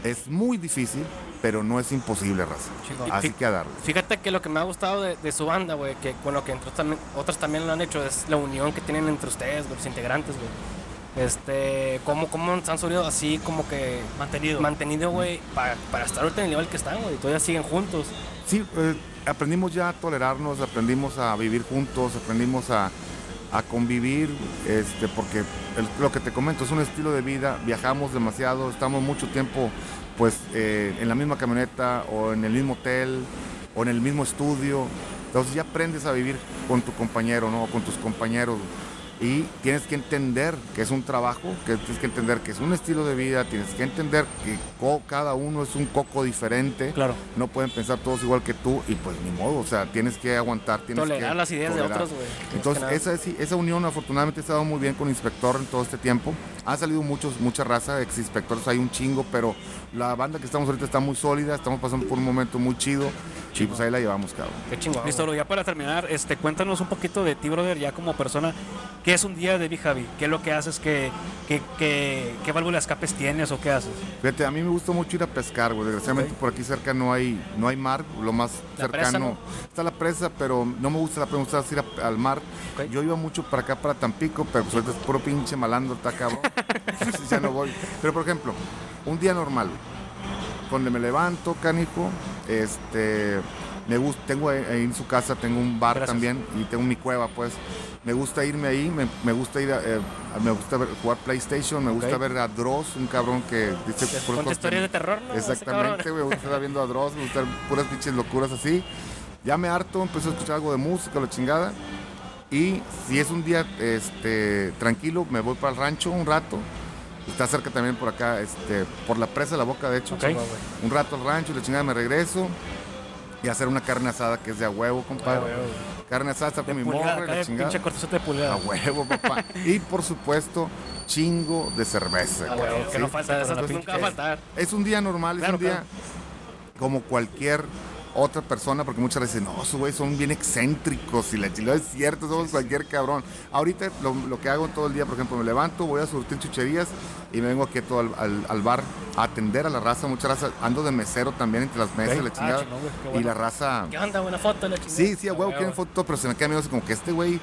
B: es muy difícil, pero no es imposible, raza. Así que a darle.
C: Fíjate que lo que me ha gustado de, de su banda, güey, que bueno, que entre otras también, otras también lo han hecho, es la unión que tienen entre ustedes, los integrantes, güey. Este, cómo, cómo se han subido así como que
A: Mantenido.
C: mantenido, güey, para, para estar ahorita en el nivel que están, güey, y todavía siguen juntos.
B: Sí, eh, aprendimos ya a tolerarnos, aprendimos a vivir juntos, aprendimos a, a convivir, este, porque lo que te comento es un estilo de vida, viajamos demasiado, estamos mucho tiempo pues eh, en la misma camioneta o en el mismo hotel o en el mismo estudio, entonces ya aprendes a vivir con tu compañero, ¿no? O con tus compañeros. Y tienes que entender que es un trabajo, que tienes que entender que es un estilo de vida, tienes que entender que cada uno es un coco diferente
A: Claro.
B: no pueden pensar todos igual que tú y pues ni modo, o sea, tienes que aguantar, tienes
C: Tolerar
B: que
C: las ideas de otros, güey.
B: Entonces, esa, esa unión afortunadamente ha estado muy bien con Inspector en todo este tiempo. Han salido muchos, mucha raza, ex inspectores hay un chingo, pero la banda que estamos ahorita está muy sólida, estamos pasando por un momento muy chido Y pues ahí la llevamos, cabrón.
C: Qué chingón.
A: Listo, bro, ya para terminar, este, cuéntanos un poquito de ti, brother, ya como persona. ¿Qué es un día de Big Javi? ¿Qué es lo que haces? ¿Qué, qué, qué, qué válvula de escapes tienes o qué haces?
B: Fíjate, a mí me gusta mucho ir a pescar, güey. Desgraciadamente
A: Ok.
B: por aquí cerca no hay, no hay mar, lo más
C: La presa,
B: cercano.
C: ¿no?
B: Está la presa, pero no me gusta la presa, me gusta ir a- al mar.
C: Ok.
B: Yo iba mucho para acá, para Tampico, pero pues ahorita es puro pinche malandro, está cabrón. [LAUGHS] Ya no voy. Pero por ejemplo, un día normal, donde me levanto, canijo, este, me gusta, tengo ahí, en su casa, tengo un bar
A: Gracias.
B: también y tengo mi cueva, pues. Me gusta irme ahí, me, me gusta ir a, eh, a- me gusta ver- jugar PlayStation, me gusta ver a Dross, un cabrón que dice puras
C: historias de terror, ¿no?
B: Exactamente. Me gusta estar viendo a Dross, me gusta ver puras pinches locuras así. Ya me harto, empecé a escuchar algo de música, la chingada. Y si es un día este, tranquilo, me voy para el rancho un rato. Está cerca también por acá, este, por la presa de la boca, de hecho. Un rato al rancho, la chingada me regreso. Y hacer una carne asada que es de a huevo, compadre. Carne asada,
A: De
B: con mi morra, la
A: de
B: chingada.
A: pinche de
B: A huevo, papá. [LAUGHS] y por supuesto, chingo de cerveza.
C: Güey,
B: cabrón,
C: que no falta,
A: la
C: nunca va a faltar.
B: Es un día normal,
C: Claro,
B: es un día
C: claro.
B: como cualquier otra persona, porque muchas veces no, su güey son bien excéntricos y la chingada es cierto, somos cualquier cabrón. Ahorita lo, lo que hago todo el día, por ejemplo, me levanto, voy a surtir chucherías y me vengo aquí todo al, al- al bar a atender a la raza, mucha raza, ando de mesero también entre las mesas,
A: Ok.
B: la
A: Ah,
B: chingada.
A: chingón, güey, qué
B: Y la raza.
C: ¿Qué onda? Buena foto, la chingada.
B: Sí, sí, a huevo,
C: Ah,
B: quieren foto, pero se me queda miedo como que este güey,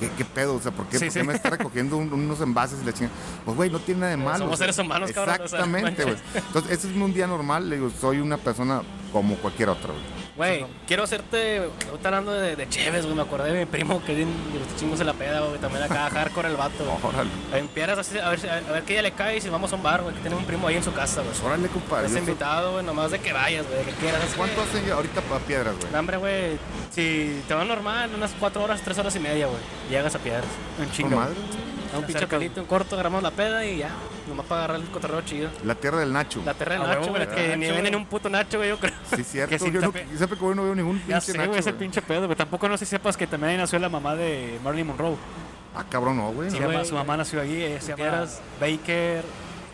B: ¿qué, qué pedo? O sea, ¿por qué,
A: Sí,
B: por
A: sí.
B: qué me está recogiendo un- unos envases y la chingada? Pues güey, no tiene nada de malo.
C: somos
B: o sea,
C: seres humanos, cabrón, o sea,
B: Exactamente, güey. [LAUGHS] Entonces, ese es un día normal, le digo, soy una persona como cualquier otra, güey.
C: Güey, quiero hacerte. Ahorita hablando de, de Chévez, güey. Me acordé de mi primo que bien los chingos se la peda, güey. También acá [LAUGHS] hardcore el vato, güey.
B: Órale.
C: En Piedras, así, a ver, a ver qué día le cae y si vamos a un bar, güey. Que tiene un primo ahí en su casa, güey.
B: Órale, compadre.
C: Estás invitado, güey. Nomás de que vayas, güey. Que quieras.
B: ¿Cuánto hacen ahorita para piedras, güey?
C: No, hombre, güey. Si te va normal, unas 4 horas, 3 horas y media, güey. Llegas a Piedras.
A: Un chingo.
B: madre.
C: A un pinche pelito, un corto, agarramos la peda y ya. Nomás para agarrar el cotorreo chido.
B: La tierra del Nacho.
C: La terra del Nacho, güey. Que
A: Nacho,
C: ni
A: güey.
C: venden un puto Nacho, güey, yo creo.
B: Sí, cierto.
A: Que
B: yo no,
A: tape-
B: siempre que voy no veo ningún
A: Ya
B: pinche
A: sé,
B: Nacho.
A: güey, es el
B: güey.
A: pinche pedo, güey. Tampoco no sé si sepas que también ahí nació la mamá de Marilyn Monroe.
B: Ah, cabrón, no, güey.
A: Sí,
B: no.
C: güey.
A: mamá- su mamá nació ahí, eh, se llama. Baker,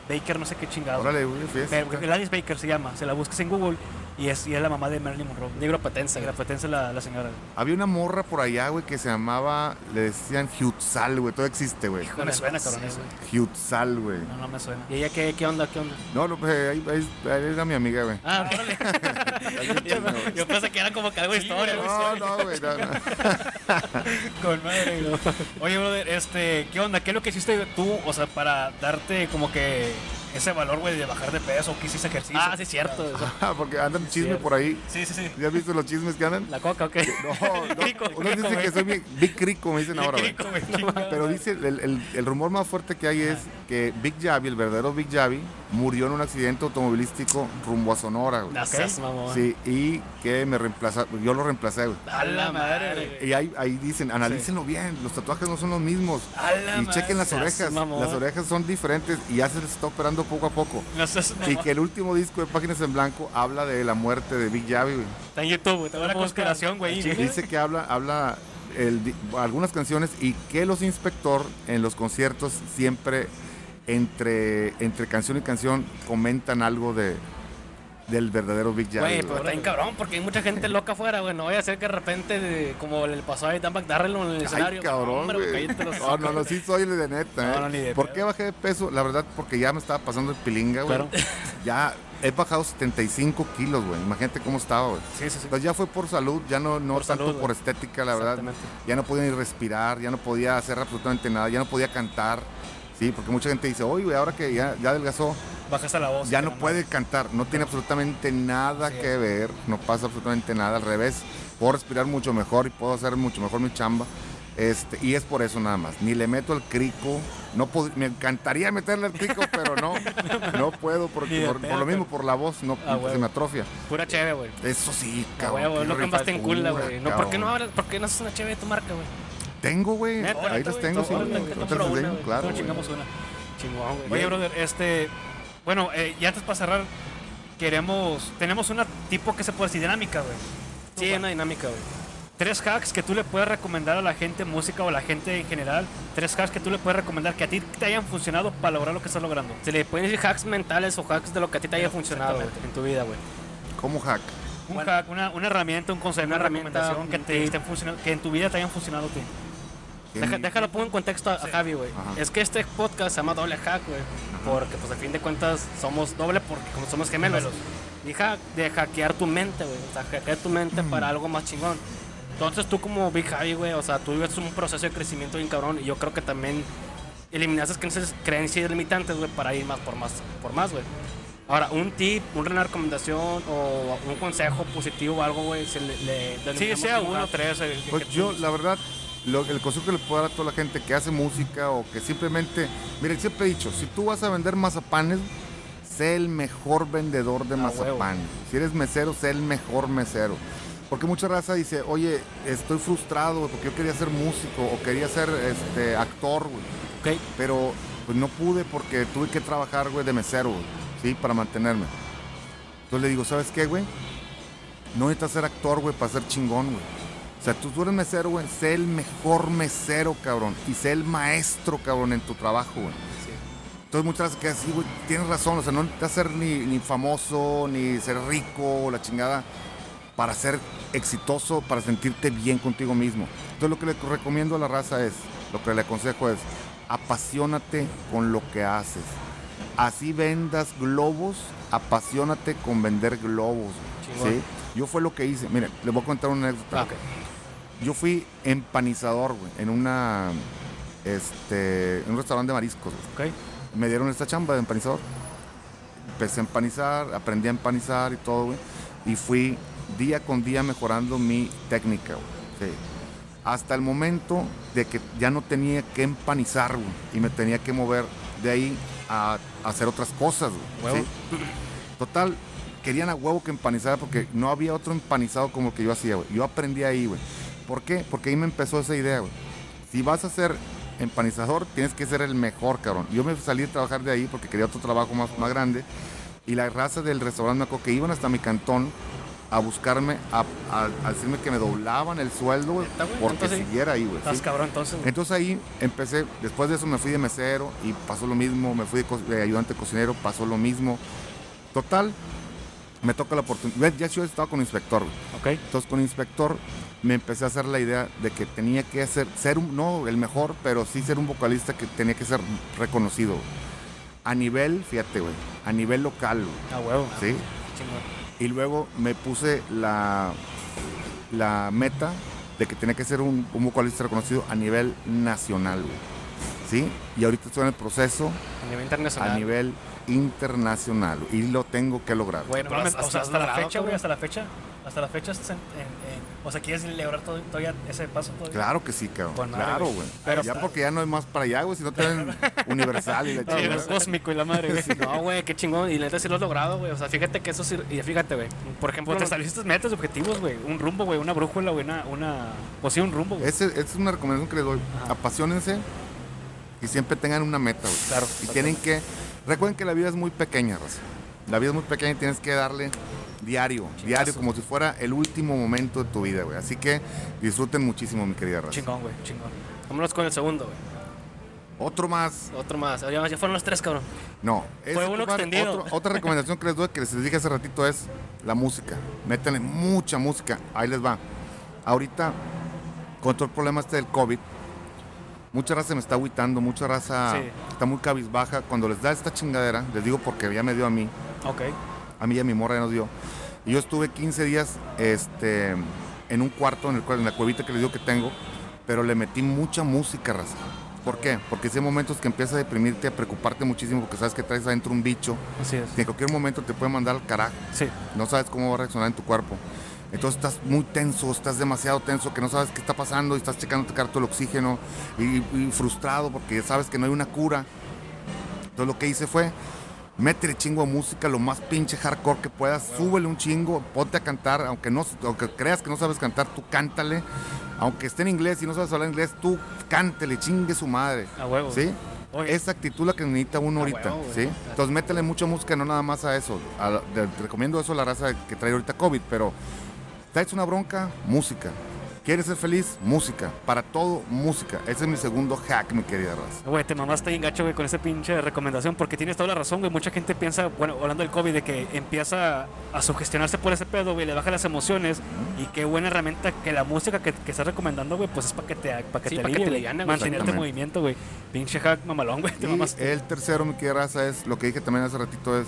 A: Baker no sé qué chingado.
B: Órale, güey.
A: Pero- Gladys Baker se llama, se la buscas en Google y es, y es la mamá de Marilyn Monroe.
C: Negro patense, güey.
A: potencia la, la señora.
B: Había una morra por allá, güey, que se llamaba, le decían Hutzal, güey. Todo existe, güey.
A: No me suena, cabrón, eso.
C: güey.
B: Hutzal, güey.
A: No, no me suena.
C: ¿Y ella qué, qué onda? ¿Qué onda?
B: No, no, pues ahí, ahí, ahí era mi amiga, güey.
C: Ah, órale. [LAUGHS] yo, yo pensé que era como que algo de historia, güey.
B: No, no, güey, no, no. [LAUGHS]
A: Con madre, no. Oye, brother, este, ¿qué onda? ¿Qué es lo que hiciste tú, o sea, para darte como que ese valor, güey, de bajar de peso? ¿Qué hiciste ejercicio?
C: Ah, sí, es cierto. eso.
B: Ah, Porque andan chisme
C: Cierto.
B: por ahí.
A: Sí, sí, sí.
B: ¿Ya has visto los chismes que andan?
C: ¿La coca o qué? [LAUGHS]
B: No, no. [LAUGHS]
A: Crico,
B: Unos
A: crico,
B: dicen
A: güey.
B: que soy Big Crico, me dicen ahora, güey.
A: Crico.
B: Pero dice, el, el- el rumor más fuerte que hay es que Big Javi, el verdadero Big Javi, murió en un accidente automovilístico rumbo a Sonora, güey.
C: Mamón.
B: Sí, y que me reemplaza, yo lo reemplacé, güey.
C: A la madre.
B: Y ahí, ahí dicen, analícenlo bien, los tatuajes no son los mismos.
A: A la
B: Y
A: madre,
B: chequen las orejas,
C: mamón.
B: las orejas son diferentes y ya se les está operando poco a poco.
A: No seas
B: Y que el último disco de Páginas en Blanco habla de la muerte de Big Javi, güey.
A: Está en YouTube, güey. Te una conspiración, güey.
B: Dice que habla, habla el algunas canciones y que los inspector en los conciertos siempre entre, entre canción y canción comentan algo de del verdadero Big Javi.
C: Güey, pero está bien cabrón, porque hay mucha gente loca afuera, güey. No vaya a ser que de repente, de- como le pasó a Dan McDarrell en el escenario.
B: Ay, cabrón, güey. [LAUGHS] No, no, no, sí soy de neta,
A: No,
B: ¿eh?
A: no, ni de
B: ¿Por
A: pedo.
B: qué bajé de peso? La verdad, porque ya me estaba pasando el pilinga, güey.
A: Claro.
B: Ya he bajado 75 kilos, güey. Imagínate cómo estaba, güey.
A: Sí, sí, sí.
B: Entonces ya fue por salud, ya no, no
C: Por
B: tanto
C: salud,
B: por estética, la verdad. Ya no podía ni respirar, ya no podía hacer absolutamente nada, ya no podía cantar. Sí, porque mucha gente dice, oye, güey, ahora que ya, ya adelgazó,
A: Bajas a la voz.
B: ya no puede cantar, no tiene absolutamente nada
A: Sí.
B: que ver, no pasa absolutamente nada, al revés, puedo respirar mucho mejor y puedo hacer mucho mejor mi chamba. Este, y es por eso nada más, ni le meto el crico, no me encantaría meterle el crico, [LAUGHS] pero no, no puedo porque por, lo mismo, por la voz, no,
C: Ah,
B: se me atrofia.
C: Pura chévere, güey.
B: Eso sí,
C: Ah,
B: cabrón.
C: güey,
B: qué
C: no cambiaste en güey. No, ¿por qué no hablas? ¿Por qué no haces una chévere de tu marca, güey?
B: Tengo, güey. Ahí las tengo, sí. claro.
A: Chingamos una.
C: Chingón, güey.
A: Oye, brother, este. Bueno, eh, y antes para cerrar, queremos. Tenemos una tipo que se puede decir dinámica, güey.
C: Sí, una dinámica, güey.
A: Tres hacks que tú le puedes recomendar a la gente música o a la gente en general. Tres hacks que tú le puedes recomendar que a ti te hayan funcionado para lograr lo que estás logrando.
C: Se le pueden decir hacks mentales o hacks de lo que a ti te haya funcionado, en tu vida, güey.
B: ¿Cómo hack?
A: Un
C: Bueno.
A: hack, una, una herramienta, un consejo,
C: Una
A: una,
C: herramienta,
A: recomendación que, te funcionando, que en tu vida te hayan funcionado a ti.
C: Deja- déjalo pongo en contexto a, a Javi, güey. Es que este podcast se llama Doble Hack, güey. Porque, pues, a fin de cuentas, somos doble porque como somos gemelos. Y hack, de hackear tu mente, güey. O sea, hackear tu mente para algo más chingón. Entonces, tú como Big Javi, güey, o sea, tú vives un proceso de crecimiento bien cabrón. Y yo creo que también eliminaste creencias, creencias limitantes, güey, para ir más por más, por más, güey. Ahora, un tip, una recomendación o un consejo positivo o algo, güey, se le, le
A: Sí, sea uno, tres. el-
B: Pues yo, la verdad, lo- el consejo que le puedo dar a toda la gente que hace música o que simplemente. Miren, siempre he dicho: si tú vas a vender mazapanes, sé el mejor vendedor de
C: Ah,
B: mazapanes. Si eres mesero, sé el mejor mesero. Porque mucha raza dice: Oye, estoy frustrado porque yo quería ser músico o quería ser este, actor, güey. Pero pues no pude porque tuve que trabajar, güey, de mesero, güey, ¿sí? Para mantenerme. Entonces le digo, ¿sabes qué, güey? No necesitas ser actor, güey, para ser chingón, güey. O sea, tú, tú eres mesero, güey, sé el mejor mesero, cabrón. Y sé el maestro, cabrón, en tu trabajo, güey. Entonces muchas veces que así, güey, tienes razón. O sea, no necesitas ser ni, ni famoso, ni ser rico, o la chingada, para ser exitoso, para sentirte bien contigo mismo. Entonces lo que le recomiendo a la raza es, lo que le aconsejo es, apasionate con lo que haces. Así vendas globos, apasionate con vender globos. ¿sí? Yo fue lo que hice. Mire, le voy a contar una anécdota. Yo fui empanizador, güey, en una este, en un restaurante de mariscos. güey.
A: Ok.
B: Me dieron esta chamba de empanizador. Empecé a empanizar, aprendí a empanizar y todo, güey. Y fui día con día mejorando mi técnica, güey. Sí. Hasta el momento de que ya no tenía que empanizar, güey. Y me tenía que mover de ahí a, a hacer otras cosas, güey. ¿sí? Total, querían a huevo que empanizara porque no había otro empanizado como el que yo hacía, güey. Yo aprendí ahí, güey. ¿Por qué? Porque ahí me empezó esa idea, güey. Si vas a ser empanizador, tienes que ser el mejor, cabrón. Yo me salí a trabajar de ahí porque quería otro trabajo más, más grande. Y la raza del restaurante me acuerdo que iban hasta mi cantón a buscarme, a, a- a decirme que me doblaban el sueldo, güey, porque
C: Entonces,
B: siguiera ahí, güey.
A: Estás
B: ¿sí?
A: cabrón entonces. güey.
B: Entonces ahí empecé, después de eso me fui de mesero y pasó lo mismo, me fui de, co- de ayudante cocinero, pasó lo mismo. Total, me toca la oportunidad. Ya yo estaba con inspector, güey.
A: Ok.
B: Entonces con inspector me empecé a hacer la idea de que tenía que hacer, ser un, no el mejor, pero sí ser un vocalista que tenía que ser reconocido. A nivel, fíjate, güey, a nivel local, güey,
A: A huevo.
B: ¿sí? Y luego me puse la, la meta de que tenía que ser un, un vocalista reconocido a nivel nacional, güey. ¿Sí? Y ahorita estoy en el proceso
C: A nivel internacional.
B: a nivel internacional y lo tengo que lograr.
C: Güey,
A: No
C: pero
A: mames,
C: has-
A: o sea,
C: has
A: hasta la fecha, güey, hasta la fecha. Hasta la fecha estás en, en- en- O sea, ¿quieres lograr todo- todavía ese paso todavía?
B: Claro que sí, cabrón. Claro,
A: güey. Pero
B: ya
A: está-
B: porque ya no hay más para allá, güey, si no tienen [LAUGHS] universal y la chingada.
A: el cósmico y la madre, güey. [LAUGHS]
C: No, güey, qué chingón. Y neta sí lo has logrado, güey. O sea, fíjate que eso sí. Y fíjate, güey. Por ejemplo,
A: Pues te saliste metas, objetivos, güey. Un rumbo, güey. Una brújula, güey. Una, una... Pues sí, un rumbo,
B: esa es una recomendación que les doy.
A: Ajá.
B: Apasionense y siempre tengan una meta, güey.
A: Claro.
B: Y tienen que. Recuerden que la vida es muy pequeña, raza. La vida es muy pequeña y tienes que darle diario, diario, como si fuera el último momento de tu vida, güey. Así que disfruten muchísimo, mi querida raza.
A: Chingón, güey. Chingón.
C: Vámonos con el segundo, güey.
B: Otro más.
C: Otro más. Ya, ya fueron los tres, cabrón.
B: No.
C: Fue uno
B: compadre,
C: extendido.
B: otro- otra [LAUGHS] recomendación que les doy, que les dije hace ratito, es la música. Métanle mucha música. Ahí les va. Ahorita, con todo el problema este del COVID, mucha raza me está agüitando, mucha raza
A: Sí.
B: está muy cabizbaja. Cuando les da esta chingadera, les digo porque ya me dio a mí,
A: Ok.
B: a mí y a mi morra ya nos dio. Y yo estuve 15 días este, en un cuarto, en, el, cual- en la cuevita que les digo que tengo, pero le metí mucha música, raza. ¿Por qué? Porque si hay momentos que empiezas a deprimirte, a preocuparte muchísimo porque sabes que traes adentro un bicho
A: Así es.
B: que en cualquier momento te puede mandar al carajo.
A: Sí.
B: No sabes cómo va a reaccionar en tu cuerpo. Entonces estás muy tenso, estás demasiado tenso, que no sabes qué está pasando y estás checando todo el oxígeno y, y frustrado porque sabes que no hay una cura. Entonces lo que hice fue, métele chingo a música, lo más pinche hardcore que puedas, súbele un chingo, ponte a cantar, aunque, no, aunque creas que no sabes cantar, tú cántale. Aunque esté en inglés y no sabes hablar inglés, tú cántele, chingue su madre.
A: A huevo.
B: ¿Sí?
A: Oye.
B: Esa actitud la que necesita uno ahorita. ¿sí? Entonces métele mucha música, no nada más a eso. A te recomiendo eso a la raza que trae ahorita COVID, pero traes una bronca, música. ¿Quieres ser feliz? Música. Para todo, música. Ese es mi segundo hack, mi querida raza.
A: Güey, te mamaste bien gacho, güey, con esa pinche recomendación, porque tienes toda la razón, güey. Mucha gente piensa, bueno, hablando del COVID, de que empieza a sugestionarse por ese pedo, güey, le baja las emociones. Y qué buena herramienta que la música que, que estás recomendando, güey, pues es para que te, para que
C: Sí,
A: te
C: pa' que te.
A: Mantenerte en movimiento, güey. Pinche hack mamalón, güey. Te
B: Y
A: mamaste.
B: el tercero, mi querida raza, es lo que dije también hace ratito, es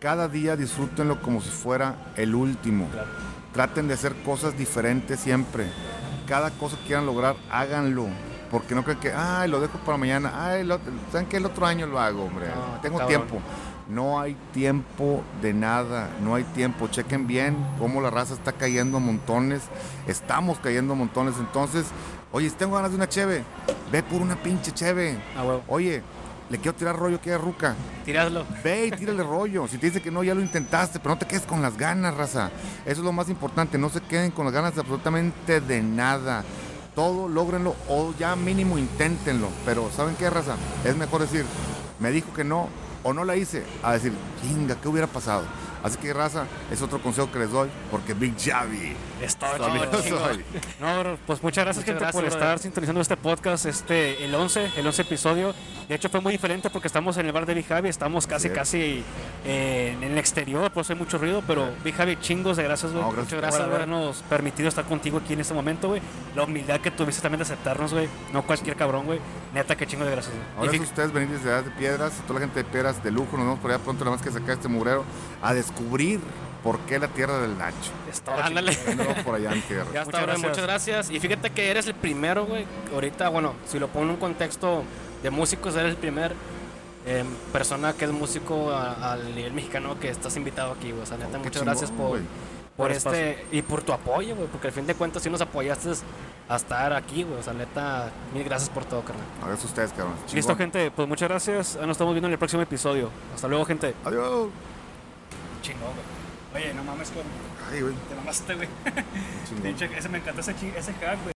B: cada día disfrútenlo como si fuera el último.
A: Claro.
B: Traten de hacer cosas diferentes siempre. Cada cosa que quieran lograr, háganlo. Porque no crean que, ay, lo dejo para mañana. Ay, lo- ¿saben que El otro año lo hago, hombre.
C: No,
B: Tengo tiempo. No hay tiempo de nada, no hay tiempo. Chequen bien cómo la raza está cayendo a montones. Estamos cayendo a montones. Entonces, oye, si tengo ganas de una cheve, ve por una pinche cheve.
A: Ah, huevo.
B: Oye, le quiero tirar rollo que ruca.
C: Tiraslo.
B: Ve y tírale [LAUGHS] rollo. Si te dice que no, ya lo intentaste, pero no te quedes con las ganas, raza. Eso es lo más importante. No se queden con las ganas de absolutamente de nada. Todo lógrenlo o ya mínimo inténtenlo. Pero ¿saben qué, raza? Es mejor decir, me dijo que no o no la hice, a decir, chinga, ¿qué hubiera pasado? Así que, raza, es otro consejo que les doy, porque Big Javi.
A: Es todo,
B: También
A: chingón.
B: lo soy.
A: No, bro, pues muchas gracias,
C: Muchas
A: gente,
C: gracias,
A: por estar sintonizando este podcast, este, el 11, el 11 episodio. De hecho, fue muy diferente porque estamos en el bar de Big Javi, estamos casi, casi eh, en el exterior, por eso hay mucho ruido, pero Big Javi, chingos de gracias, güey.
B: No, gracias.
A: Muchas gracias por habernos permitido estar contigo aquí en este momento, güey. La humildad que tuviste también de aceptarnos, güey. No cualquier cabrón, güey. Neta, que chingo de gracias, güey.
B: Ahora
A: Y
B: es
A: fi-
B: ustedes venir desde Edad de Piedras, toda la gente de Piedras de lujo, nos vemos por allá pronto, nada más que sacar este mugrero, a descubrir por qué la tierra del Nacho.
A: es todo,
C: Ándale.
A: chingón.
B: Nos vemos por allá en tierra. [LAUGHS]
C: Ya
A: Muchas
C: está, bro,
A: gracias.
C: muchas gracias. Y fíjate que eres el primero, güey. Ahorita, bueno, si lo pongo en un contexto de músicos, eres el primer eh, persona que es músico a- al nivel mexicano que estás invitado aquí, güey. O sea, neta,
B: Oh,
C: muchas
B: chingón,
C: gracias por, por
A: Por
C: este y por tu apoyo, güey. Porque al fin de cuentas sí nos apoyaste a estar aquí, güey. O sea, neta, mil gracias por todo, carnal.
B: Ahora es ustedes, cabrón.
A: Listo, gente, pues muchas gracias. Nos estamos viendo en el próximo episodio. Hasta luego, gente.
B: Adiós.
A: Chingón, güey. Oye, no mames, con...
B: Ay, güey.
A: te mamaste, güey. [LAUGHS] Ese me encantó ese, ese hack, güey.